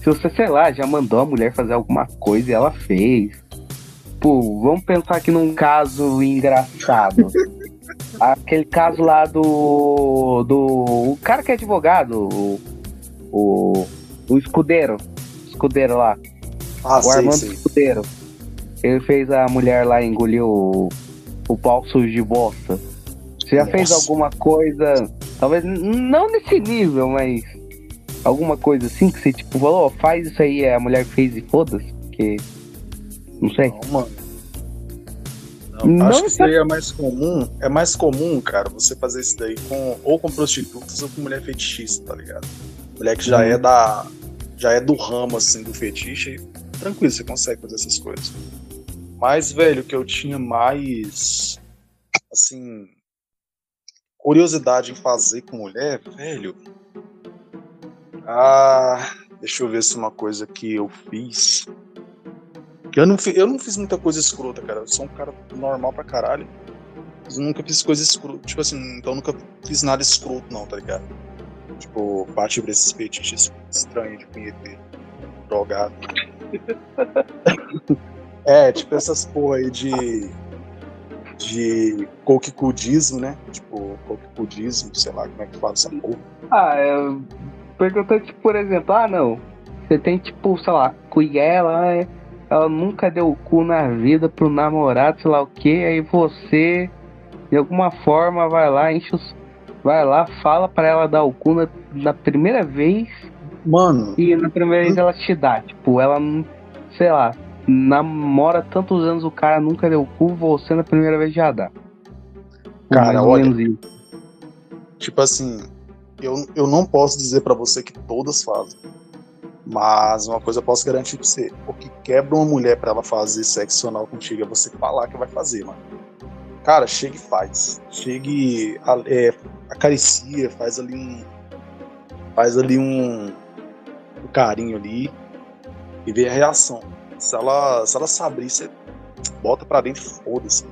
se você, sei lá, já mandou a mulher fazer alguma coisa e ela fez. Tipo, vamos pensar aqui num caso engraçado. Aquele caso lá do. do. O cara que é advogado, o, o, o escudeiro. Escudeiro lá. Ah, o sei, Armando sei. Escudeiro. Ele fez a mulher lá engolir o, o pau sujo de bosta. Você já Nossa. fez alguma coisa, talvez não nesse nível, mas alguma coisa assim que você tipo falou, faz isso aí, é a mulher fez e foda-se? Porque. Não sei. Não, mano. Não, não acho que isso aí é mais comum. É mais comum, cara, você fazer isso daí com ou com prostitutas ou com mulher fetichista, tá ligado? Mulher que já hum. é da. Já é do ramo assim do fetiche. Tranquilo, você consegue fazer essas coisas. Mas, velho, que eu tinha mais. Assim. Curiosidade em fazer com mulher, velho. Ah. Deixa eu ver se uma coisa que eu fiz. Eu não, eu não fiz muita coisa escrota, cara. Eu sou um cara normal pra caralho. Eu nunca fiz coisa escrota. Tipo assim, então nunca fiz nada escroto, não, tá ligado? Tipo, bate pra esses fetiches estranhos de punheteiro, drogado. é, tipo essas porra aí de. De coquicudismo, né? Tipo, coquicudismo, sei lá como é que fala essa porra. Ah, eu perguntei, tipo, por exemplo, ah, não. Você tem, tipo, sei lá, ela, ela nunca deu o cu na vida pro namorado, sei lá o que, aí você, de alguma forma, vai lá, enche os Vai lá, fala para ela dar o cu na, na, primeira vez. Mano. E na primeira vez ela te dá. Tipo, ela, sei lá, namora tantos anos o cara nunca deu cu, você na primeira vez já dá. Cara, olha. Tipo assim, eu, eu não posso dizer para você que todas fazem. Mas uma coisa eu posso garantir pra você: o que quebra uma mulher para ela fazer sexo anal contigo é você falar que vai fazer, mano. Cara, chega e faz. Chegue, é, acaricia, faz ali um. Faz ali um, um carinho ali e vê a reação. Se ela, se ela se abrir, você bota pra dentro foda-se.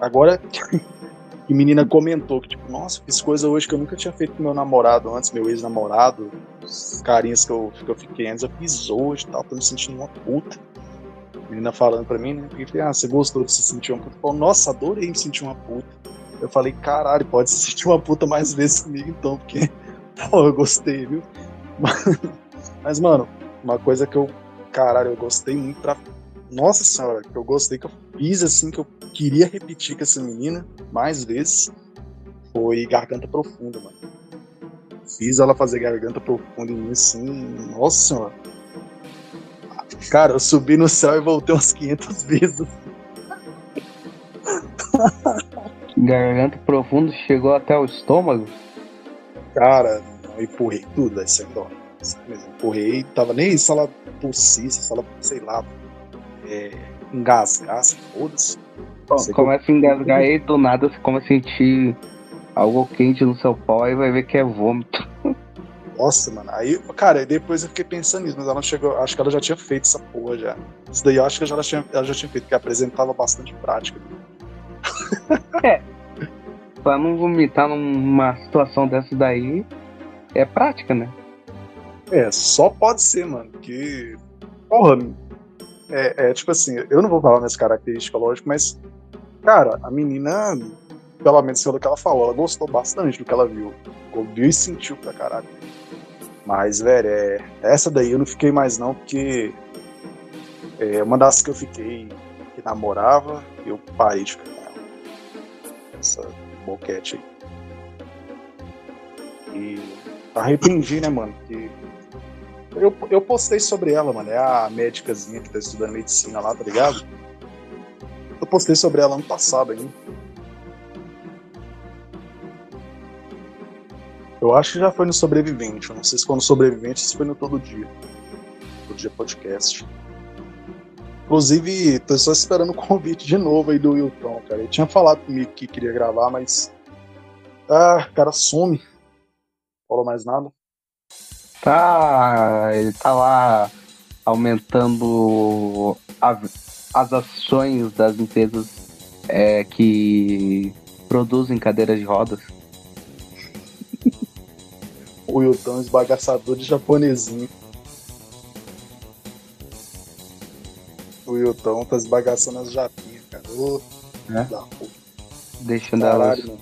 Agora, que menina comentou que, tipo, nossa, fiz coisa hoje que eu nunca tinha feito com meu namorado antes, meu ex-namorado, os carinhas que eu, que eu fiquei antes, eu fiz hoje e tal, tô me sentindo uma puta menina falando pra mim, né? Porque, ah, você gostou de se sentir uma puta? Falei, Nossa, adorei me sentir uma puta. Eu falei, caralho, pode se sentir uma puta mais vezes comigo então, porque, pô, eu gostei, viu? Mas, mano, uma coisa que eu, caralho, eu gostei muito pra. Nossa senhora, que eu gostei, que eu fiz assim, que eu queria repetir com essa menina mais vezes, foi Garganta Profunda, mano. Fiz ela fazer Garganta Profunda em mim, assim, nossa senhora Cara, eu subi no céu e voltei uns 500 vezes. Garganta profundo chegou até o estômago? Cara, eu empurrei tudo, velho, sem dó. Mesmo, empurrei, tava nem se ela tossisse, se ela, sei lá, é, engasgasse, foda-se. Começa a engasgar e do nada você começa a sentir algo quente no seu pó e vai ver que é vômito. Nossa, mano. Aí, cara, depois eu fiquei pensando nisso, mas ela chegou. Acho que ela já tinha feito essa porra já. Isso daí eu acho que ela já tinha, ela já tinha feito, porque apresentava bastante prática. Pra não vomitar numa situação dessa daí, é prática, né? É, só pode ser, mano. Que. Porra. É, é tipo assim, eu não vou falar minhas características, lógico, mas. Cara, a menina, pelo menos pelo que ela falou, ela gostou bastante do que ela viu. Ouviu e sentiu pra caralho. Mas, velho, é, essa daí eu não fiquei mais não, porque é uma das que eu fiquei que namorava, eu parei de ficar com ela. Essa boquete aí. E arrependi, né, mano? Que eu, eu postei sobre ela, mano. É a médicazinha que tá estudando medicina lá, tá ligado? Eu postei sobre ela ano passado ainda. Eu acho que já foi no Sobrevivente. Eu não sei se foi no Sobrevivente ou se foi no Todo Dia. Todo Dia Podcast. Inclusive, tô só esperando o convite de novo aí do Wilton, cara. Ele tinha falado comigo que queria gravar, mas. Ah, cara, some. Falou mais nada. Tá. Ele tá lá aumentando a- as ações das empresas é, que produzem cadeiras de rodas. O Wilton, esbagaçador de japonesinho. O Wilton tá esbagaçando as japinhas, cara. Ô, É? da porra. Deixando elas Caralho, mano.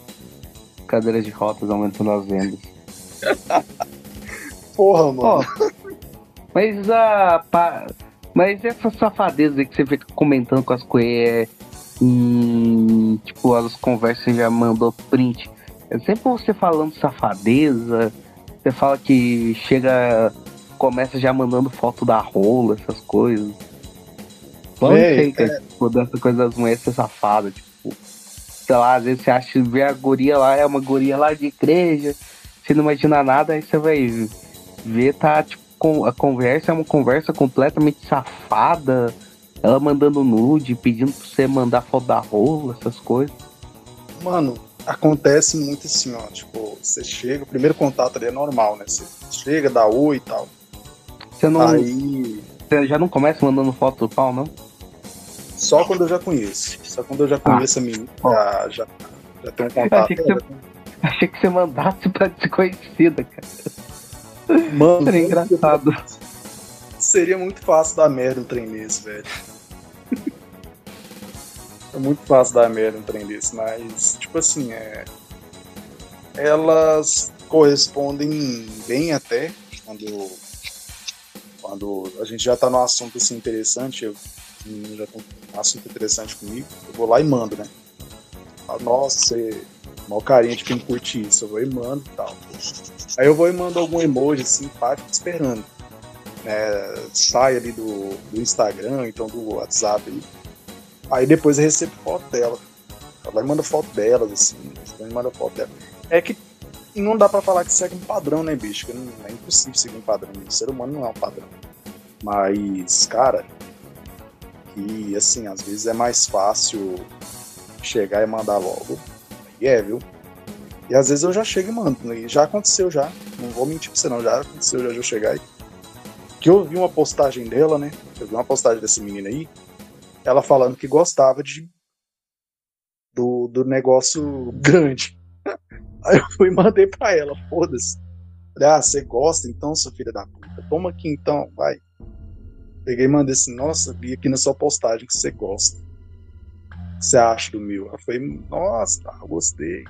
cadeiras de rodas aumentando as vendas. Porra, mano. Ó, mas a. pa- Mas essa safadeza aí que você fica comentando com as coisas. Hum, tipo, elas conversam e já mandou print. É sempre você falando safadeza. Você fala que chega. Começa já mandando foto da rola, essas coisas. Véi, sei, cara, tipo, dessa coisa das mulheres ser safada, tipo. Sei lá, às vezes você acha vê a guria lá, é uma guria lá de igreja, você não imagina nada, aí você vai ver, tá, tipo, com, a conversa é uma conversa completamente safada. Ela mandando nude, pedindo pra você mandar foto da rola, essas coisas. Mano, acontece muito assim, ó. Tipo, você chega, o primeiro contato ali é normal, né? Você chega, dá oi e tal. Você não. Aí, Você já não começa mandando foto do pau, não? só quando eu já conheço. Só quando eu já conheço a menina, já, já, já tem um contato. achei que você- Achei que você mandasse pra desconhecida, cara. Mano, Seria engraçado. seria muito fácil dar merda um trem desse, velho. é muito fácil dar merda um trem desse, mas, tipo assim, é. Elas correspondem bem até quando. Quando a gente já tá num assunto assim interessante, eu, já com um assunto interessante comigo, eu vou lá e mando, né? Falo, Nossa, você. Mal carinha de quem curte isso, eu vou e mando e tal. Aí eu vou e mando algum emoji assim, pá, fico esperando né, sai ali do, do Instagram, então do WhatsApp aí. Aí depois eu recebo foto dela. Ela e manda foto delas, assim, depois manda foto dela. É que não dá pra falar que segue um padrão, né, bicho? Não, é impossível seguir um padrão. O ser humano não é um padrão. Mas, cara, que assim, às vezes é mais fácil chegar e mandar logo. E é, viu? E às vezes eu já chego e mando. E já aconteceu já. Não vou mentir pra você não. Já aconteceu já de eu chegar e que eu vi uma postagem dela, né? Eu vi uma postagem dessa menina aí, ela falando que gostava de do, do negócio grande. Aí eu fui e mandei pra ela, foda-se. Ah, você gosta então, sua filha da puta? Toma aqui então, vai. Peguei e mandei assim, nossa, vi aqui na sua postagem que você gosta. O que você acha do meu? Ela foi, nossa, tá, gostei.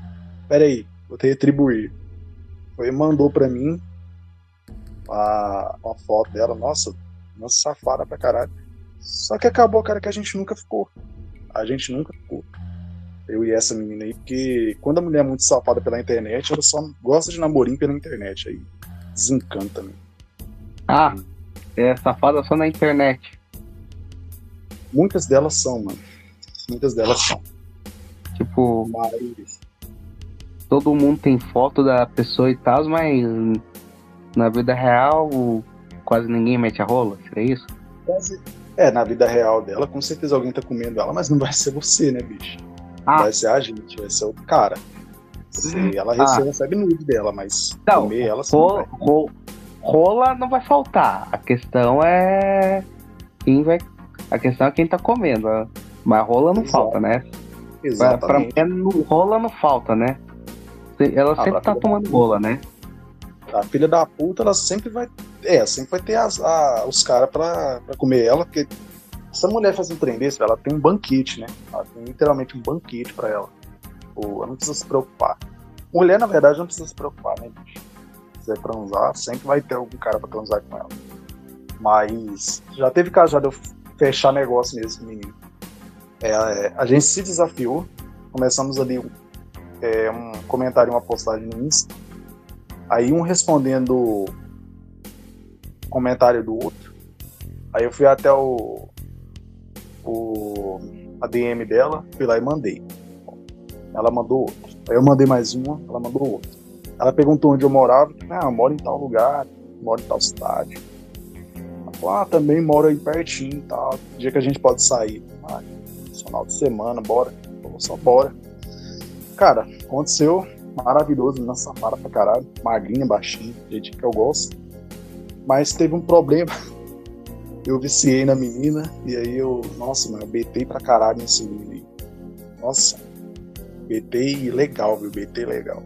Pera aí, vou te retribuir. Foi mandou pra mim a, uma foto dela, nossa, uma safada pra caralho. Só que acabou, cara, que a gente nunca ficou. A gente nunca ficou. Eu e essa menina aí, porque quando a mulher é muito safada pela internet, ela só gosta de namorinho pela internet. Aí desencanta, né? Ah, é safada só na internet. Muitas delas são, mano. Muitas delas são. Tipo, Mas todo mundo tem foto da pessoa e tal, mas na vida real quase ninguém mete a rola? Seria isso? Quase. É, na vida real dela, com certeza alguém tá comendo ela, mas não vai ser você, né, bicho? Ah. Vai ser a gente, vai ser o cara. Se ela ah. recebe nude dela, mas então, comer ela ro, ro, rola não vai faltar. A questão é quem vai. A questão é quem tá comendo. Mas rola não Exato. falta, né? Exatamente. Pra, pra rola não falta, né? Ela ah, sempre tá tomando rola, né? A filha da puta, ela sempre vai. É, sempre vai ter as, a, os caras pra, pra comer ela, porque se a mulher faz um trem desse, ela tem um banquete, né? Ela tem literalmente um banquete pra ela. Pô, ela não precisa se preocupar. Mulher, na verdade, não precisa se preocupar, né, bicho? Se quiser transar, sempre vai ter algum cara pra transar com ela. Mas já teve caso já de eu fechar negócio mesmo menino. É, a gente se desafiou, começamos ali é, um comentário, uma postagem no Insta, aí um respondendo comentário do outro, aí eu fui até o, o a DM dela, fui lá e mandei. Ela mandou outro. Aí eu mandei mais uma, ela mandou outra. Ela perguntou onde eu morava, ah, eu moro em tal lugar, moro em tal cidade. Ela falou, ah, também moro aí pertinho e tal. Dia que a gente pode sair. Ah, final de semana, bora. Falou, só bora. Cara, aconteceu, maravilhoso, menina safada pra caralho, magrinha, baixinha, gente que eu gosto. Mas teve um problema. Eu viciei na menina e aí eu, nossa, mano, eu betei pra caralho nesse menino aí. Nossa, betei legal, viu? Betei legal.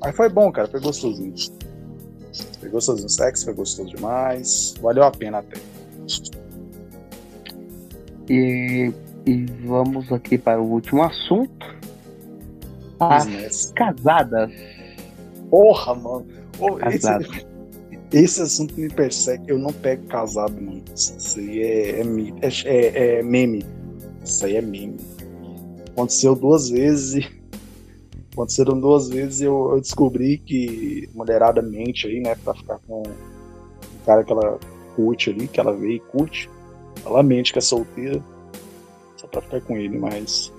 Mas foi bom, cara, foi gostosinho. Foi gostosinho, o sexo foi gostoso demais, valeu a pena até. E, e vamos aqui para o último assunto as casadas. Porra, mano. Oh, esse, esse, assunto me persegue. Eu não pego casado, mano. Isso aí é, é, é, é meme. Isso aí é meme. Aconteceu duas vezes. Aconteceram duas vezes e eu, eu, descobri que mulherada mente aí, né? Pra ficar com o cara que ela curte ali, que ela vê e curte. Ela mente que é solteira. Só pra ficar com ele, mas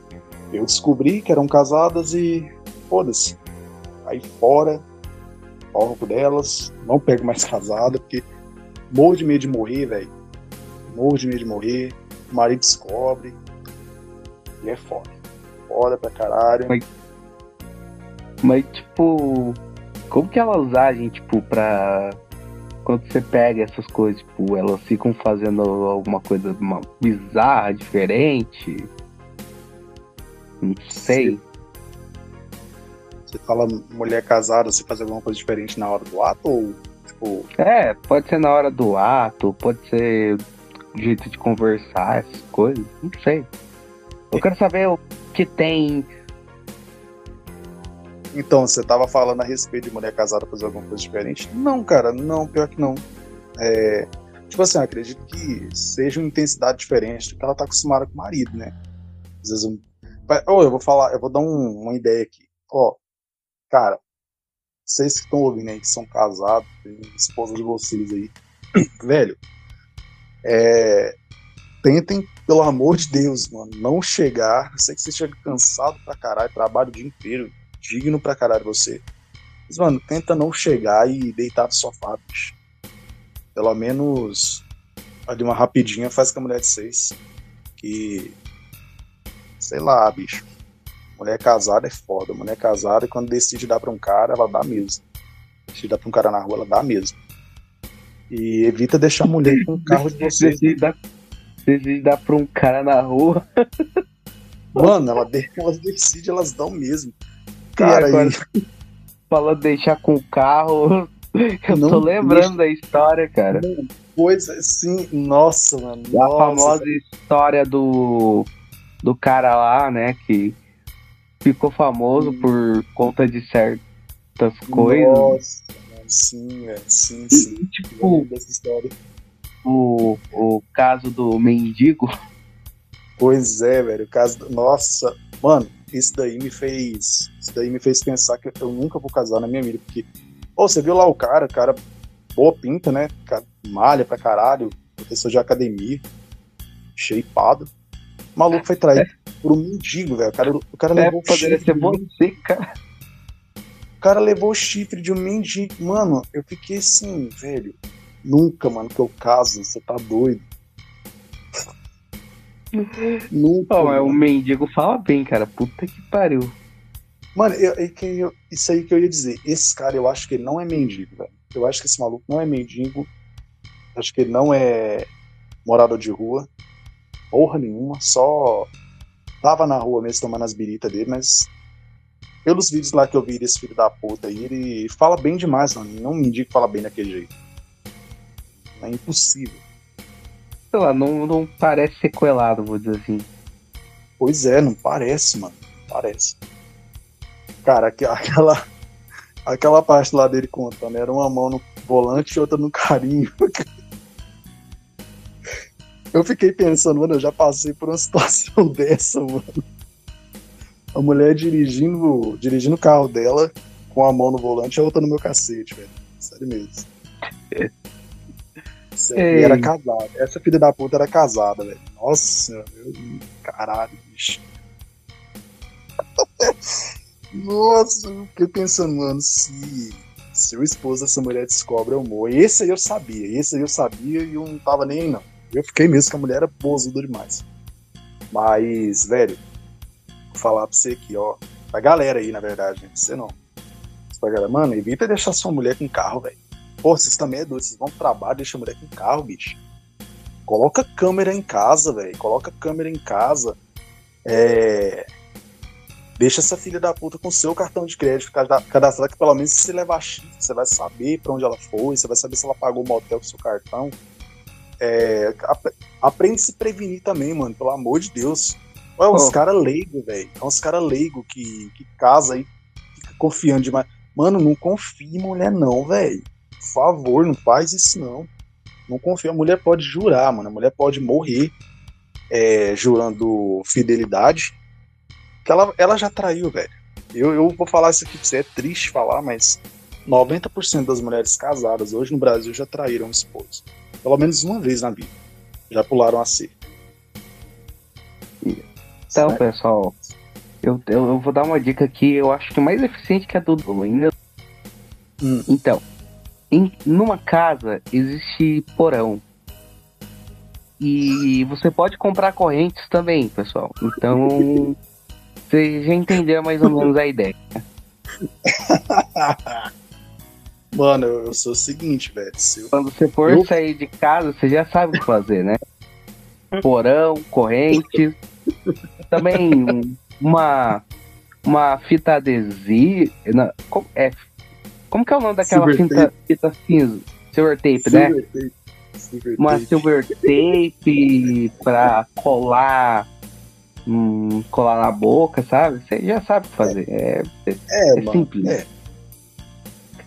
eu descobri que eram casadas e foda-se. Aí fora, no delas, não pego mais casada, porque morro de medo de morrer, velho. Morro de medo de morrer. O marido descobre. E é foda. Foda pra caralho. Mas, mas tipo, como que elas agem, tipo, pra. Quando você pega essas coisas, tipo, elas ficam fazendo alguma coisa bizarra, diferente? Não sei. Você fala mulher casada, você faz alguma coisa diferente na hora do ato ou tipo. É, pode ser na hora do ato, pode ser jeito de conversar, essas coisas. Não sei. Eu quero saber o que tem. Então, você tava falando a respeito de mulher casada fazer alguma coisa diferente? Não, cara, não, pior que não. É, tipo assim, eu acredito que seja uma intensidade diferente do que ela tá acostumada com o marido, né? Às vezes Oh, eu vou falar, eu vou dar um, uma ideia aqui. Ó, oh, cara, vocês que estão ouvindo aí, que são casados, tem esposa de vocês aí, velho, é, tentem, pelo amor de Deus, mano, não chegar. Eu sei que você chega cansado pra caralho, trabalho o dia inteiro, digno pra caralho você. Mas, mano, tenta não chegar e deitar no sofá, bicho. Pelo menos ali uma rapidinha faz com a mulher de vocês. Que sei lá, bicho. Mulher casada é foda. Mulher casada, quando decide dar pra um cara, ela dá mesmo. Decide dar pra um cara na rua, ela dá mesmo. E evita deixar a mulher com o carro de você. Decide dar, decide dar pra um cara na rua. Mano, ela, elas decidem, elas dão mesmo. Cara, agora, e... falando deixar com o carro, eu não tô lembrando deixa... da história, cara. Pois sim, nossa, mano. A nossa, famosa história do do cara lá, né, que ficou famoso hum. por conta de certas coisas. Nossa, sim, é, sim, sim. E, tipo, o, o caso do mendigo. Pois é, velho, o caso do... Nossa, mano, isso daí me fez. Isso daí me fez pensar que eu nunca vou casar na minha vida, porque. Pô, você viu lá o cara, o cara boa pinta, né? Malha pra caralho, professor de academia, shapeado. O maluco foi traído é. por um mendigo, velho. O cara, o cara é, levou poderia ser você, cara. cara levou o chifre de um mendigo. Mano, eu fiquei assim, velho. Nunca, mano, que eu caso, você tá doido. Nunca. Oh, o mendigo fala bem, cara. Puta que pariu. Mano, eu, eu, isso aí que eu ia dizer. Esse cara, eu acho que ele não é mendigo, velho. Eu acho que esse maluco não é mendigo. Acho que ele não é morador de rua. Porra nenhuma. Só tava na rua mesmo tomando as biritas dele, mas pelos vídeos lá que eu vi desse filho da puta aí, ele fala bem demais, mano. Não me indica fala bem daquele jeito. É impossível. Sei lá, não, não parece sequelado, vou dizer assim. Pois é, não parece, mano. Parece. Cara, aquela, aquela parte lá dele contando, era uma mão no volante e outra no carinho. Eu fiquei pensando, mano, eu já passei por uma situação dessa, mano a mulher dirigindo, dirigindo o carro dela com a mão no volante e a outra no meu cacete, velho. Sério mesmo. Sério, era casada. Essa filha da puta era casada, velho. Nossa, meu, caralho, bicho. Nossa, eu fiquei pensando, mano, se, se o esposo dessa mulher descobre o amor. Esse aí eu sabia, esse aí eu sabia e eu não tava nem aí, não. Eu fiquei mesmo que a mulher era bozuda demais. Mas, velho, falar pra você aqui, ó. Pra galera aí, na verdade, você não. Pra galera, mano, evita deixar sua mulher com carro, velho. Pô, vocês também é doido, vocês vão pro trabalho, deixa a mulher com carro, bicho. Coloca câmera em casa, velho. Coloca câmera em casa. É. Deixa essa filha da puta com seu cartão de crédito cadastrado, que pelo menos se você levar chifre, você vai saber pra onde ela foi, você vai saber se ela pagou o motel com seu cartão. É, aprende a se prevenir também, mano, pelo amor de Deus. É uns oh. caras leigos, velho. É uns caras leigos que, que casa e fica confiando demais. Mano, não confia em mulher, não, velho. Por favor, não faz isso, não. Não confia. A mulher pode jurar, mano. A mulher pode morrer é, jurando fidelidade. Que ela, ela já traiu, velho. Eu, eu vou falar isso aqui pra você. É triste falar, mas 90% das mulheres casadas hoje no Brasil já traíram o esposo. Pelo menos uma vez na vida. Já pularam a cerca. Então, pessoal, eu, eu, eu, vou dar uma dica aqui, eu acho que mais eficiente que a do ainda. Hum. Então, em, numa casa existe porão. E você pode comprar correntes também, pessoal. Então, você já entendeu mais ou menos a ideia. Mano, eu, eu sou o seguinte, velho. Eu... Quando você for eu... sair de casa, você já sabe o que fazer, né? Porão, correntes. Também uma, uma fita adesiva. Como, é, como que é o nome daquela fita, fita cinza? Silver tape, silver né? Tape. Silver uma tape. silver tape pra colar. Hum, colar na boca, sabe? Você já sabe fazer. É, é, é, é simples. É.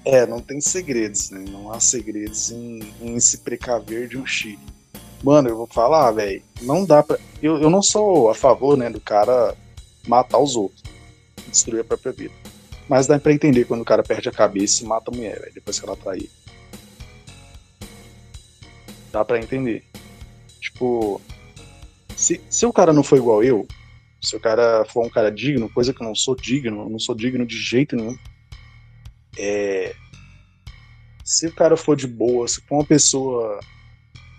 é. não tem segredos, né? Não há segredos em, em se precaver de um chip. Mano, eu vou falar, velho. Não dá pra. Eu, eu não sou a favor, né, do cara matar os outros. Destruir a própria vida. Mas dá pra entender quando o cara perde a cabeça e mata a mulher, depois que ela trair. Dá pra entender. Tipo. Se, se o cara não for igual eu, se o cara for um cara digno, coisa que eu não sou digno, eu não sou digno de jeito nenhum. É. Se o cara for de boa, se for uma pessoa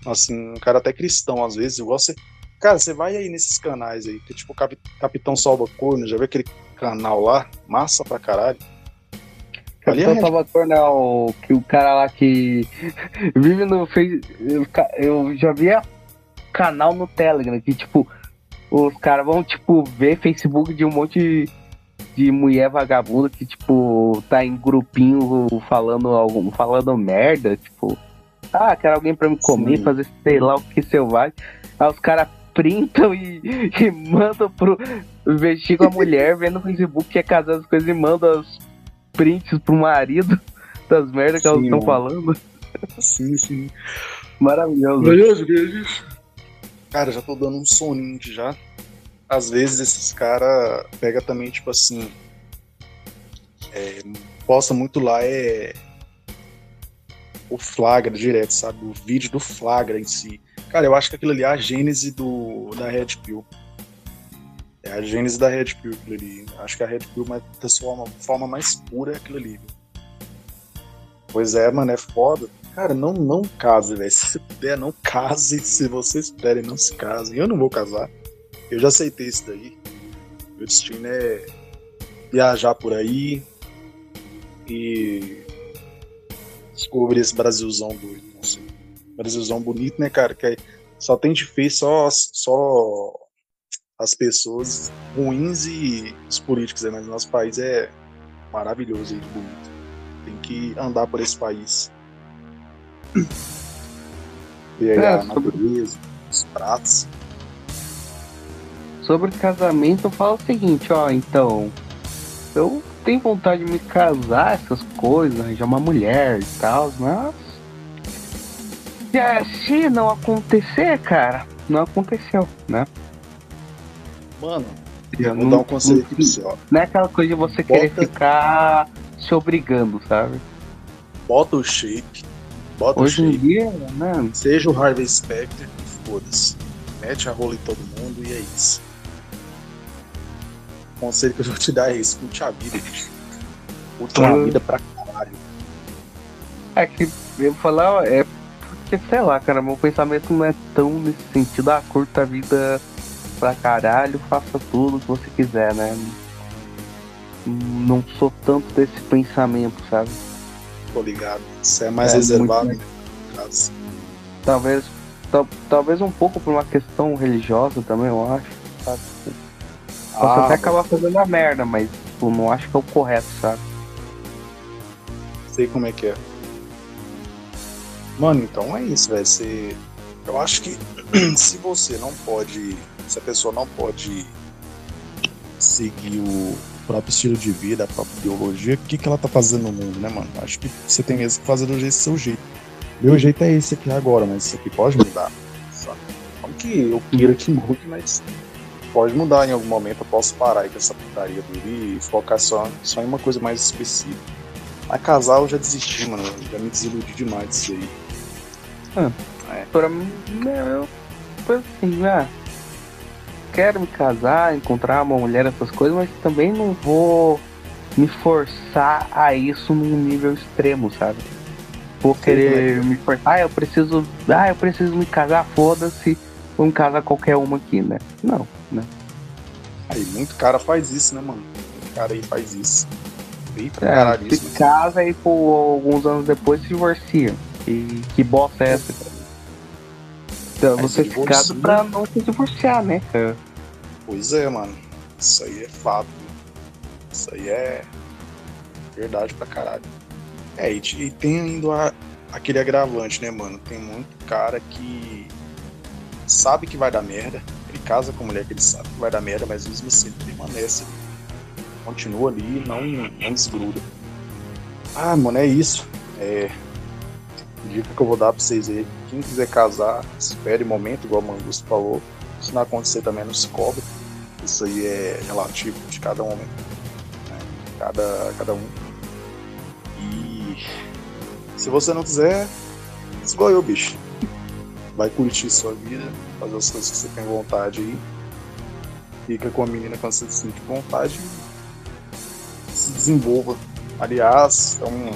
Assim, um cara até cristão, às vezes, igual você. Cara, você vai aí nesses canais aí, que tipo Capitão Salva Corno, já viu aquele canal lá? Massa pra caralho. Capitão é Salva Corno é o, que o cara lá que vive no Facebook. Eu, eu já vi canal no Telegram que, tipo, os caras vão, tipo, ver Facebook de um monte de mulher vagabunda que, tipo, tá em grupinho falando, algum, falando merda, tipo ah, quero alguém pra me comer, Sim. fazer sei lá o que selvagem. Aí os caras printam e, e mandam pro. vestir com a mulher, vendo no Facebook que é casado as coisas e mandam os prints pro marido das merdas que sim, elas estão falando. Sim, sim. Maravilhoso. Beleza, beleza. Cara, já tô dando um soninho já. Às vezes esses caras pega também, tipo assim. É, posta muito lá é o flagra direto, sabe? O vídeo do flagra em si. Cara, eu acho que aquilo ali é a gênese do, da Red Pill. É a gênese da Red Pill aquilo ali. Acho que a Red Pill, da sua forma mais pura é aquilo ali. Pois é, mano, é foda. Cara, não, não case, velho. Se você puder, não case. Se vocês puderem, não se casem. Eu não vou casar. Eu já aceitei isso daí. Meu destino é viajar por aí e descobrir esse Brasilzão doido. Assim. Brasilzão bonito, né, cara? Que só tem de feio só, só as pessoas ruins e os políticos, né? mas o nosso país é maravilhoso e bonito. Tem que andar por esse país. E aí é, a natureza, os pratos. Sobre casamento, eu falo o seguinte, ó, então. Eu tenho vontade de me casar, essas coisas, arranjar uma mulher e tal, mas. Se não acontecer, cara, não aconteceu, né? Mano, eu vou não, dar um conselho aqui pra você, ó. Não é aquela coisa de você Bota... querer ficar se obrigando, sabe? Bota o shape. Bota Hoje o shape. em dia, né? Seja o Harvey Specter, foda-se. Mete a rola em todo mundo e é isso. O conselho que eu vou te dar é isso, curte a vida, bicho. Curte a vida pra caralho. É que eu falar, é porque, sei lá, cara, meu pensamento não é tão nesse sentido, ah, curta a vida pra caralho, faça tudo que você quiser, né? Não sou tanto desse pensamento, sabe? Tô ligado. Você é mais é, reservado, muito... Talvez, talvez um pouco por uma questão religiosa também, eu acho, sabe? Posso ah, até acabar fazendo a merda, mas tipo, não acho que é o correto, sabe? Sei como é que é. Mano, então é isso, velho. Você... Eu acho que se você não pode se a pessoa não pode seguir o próprio estilo de vida, a própria ideologia, o que, que ela tá fazendo no mundo, né, mano? Acho que você tem mesmo que fazer do jeito seu jeito. Meu jeito é esse aqui agora, mas isso aqui pode mudar. Sabe? Não que eu queira que mude, mas pode mudar em algum momento. Eu posso parar aí com essa putaria dele e focar só, só em uma coisa mais específica. Mas casar eu já desisti, mano. Eu já me desiludi demais disso aí. Ah, é. Pra mim, eu. Assim, né? quero me casar, encontrar uma mulher, essas coisas, mas também não vou me forçar a isso num nível extremo, sabe? Vou Sim, querer me forçar, ah, eu preciso, ah, eu preciso me casar, foda-se, vou me casar qualquer uma aqui, né? Não? Aí, muito cara faz isso, né, mano? Muito cara aí faz isso. Eita, é, caralho, se casa e, por alguns anos depois se divorcia. E que bosta é essa, cara? Então, você se casa pra não se divorciar, né? É. Pois é, mano. Isso aí é fato. Isso aí é verdade pra caralho. É, e, e tem ainda aquele agravante, né, mano? Tem muito cara que sabe que vai dar merda. Casa com a mulher que ele sabe que vai dar merda, mas mesmo assim ele permanece. Continua ali, não, não desgruda. Ah, mano, é isso. É, dica que eu vou dar pra vocês aí. Quem quiser casar, espere momento, igual o Mangusto falou. Se não acontecer também, não se cobre. Isso aí é relativo de cada homem. Né? Cada, cada um. E se você não quiser, igual eu, bicho. Vai curtir sua vida, fazer as coisas que você tem vontade aí. Fica com a menina quando você sente vontade se desenvolva. Aliás, é um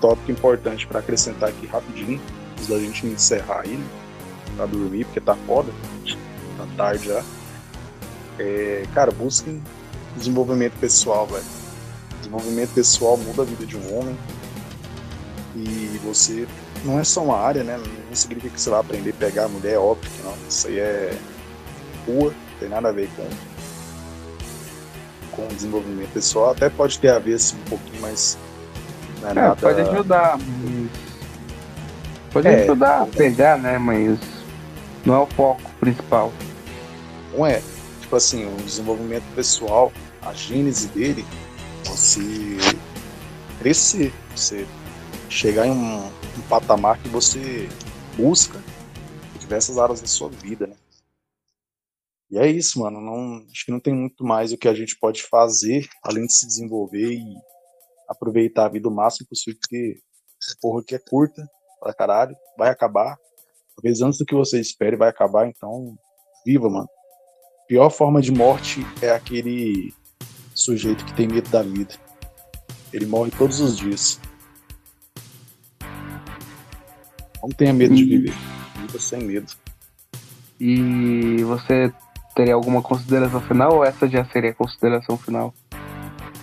tópico importante para acrescentar aqui rapidinho, antes da gente encerrar aí, né? Pra dormir, porque tá foda, tá tarde já. É, cara, busquem desenvolvimento pessoal, velho. Desenvolvimento pessoal muda a vida de um homem. E você não é só uma área, né? Não significa que você vai aprender a pegar a mulher, é óbvio que não. Isso aí é rua, não tem nada a ver com com desenvolvimento pessoal. Até pode ter a ver assim, um pouquinho, mas é, nada... Pode ajudar. Pode é, ajudar a pegar, né? Mas não é o foco principal. Não é. Tipo assim, o desenvolvimento pessoal, a gênese dele, você crescer, você chegar em um, um patamar que você busca em diversas áreas da sua vida, né? E é isso, mano. Não, acho que não tem muito mais o que a gente pode fazer além de se desenvolver e aproveitar a vida o máximo possível, porque a porra aqui é curta pra caralho, vai acabar. Talvez antes do que você espere vai acabar, então viva, mano. pior forma de morte é aquele sujeito que tem medo da vida. Ele morre todos os dias. Não tenha medo de viver. Viva sem medo. E você teria alguma consideração final ou essa já seria a consideração final?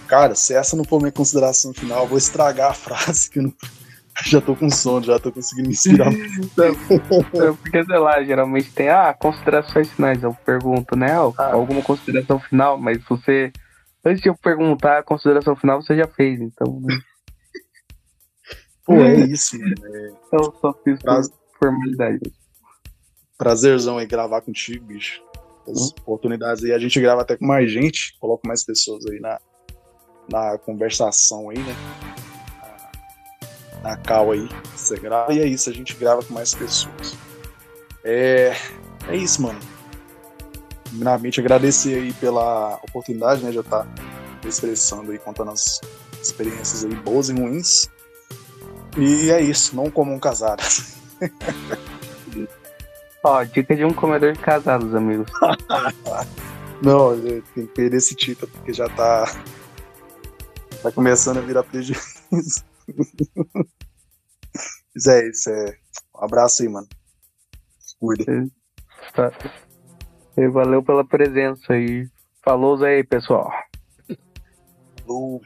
Cara, se essa não for minha consideração final, eu vou estragar a frase que eu não... já tô com sono, já tô conseguindo me inspirar. Porque, sei lá, geralmente tem, ah, considerações finais. Eu pergunto, né? Ah. Alguma consideração final, mas você. Antes de eu perguntar a consideração final, você já fez, então. Né? Pô, é isso, mano. É... Eu só fiz Praz... formalidade. Prazerzão aí gravar contigo, bicho. As hum? oportunidades aí. A gente grava até com mais gente, coloca mais pessoas aí na, na conversação aí, né? Na cal aí, você grava. E é isso, a gente grava com mais pessoas. É, é isso, mano. Primeiramente, agradecer aí pela oportunidade, né? Já tá expressando aí, contando as experiências aí boas e ruins. E é isso, não comam casadas. Ó, dica de um comedor de casados, amigos. não, tem que perder esse título, porque já tá. Tá começando a virar prejuízo. Mas é isso, é. Um abraço aí, mano. Cuida. Tá. E valeu pela presença aí. Falou aí, pessoal. Falou.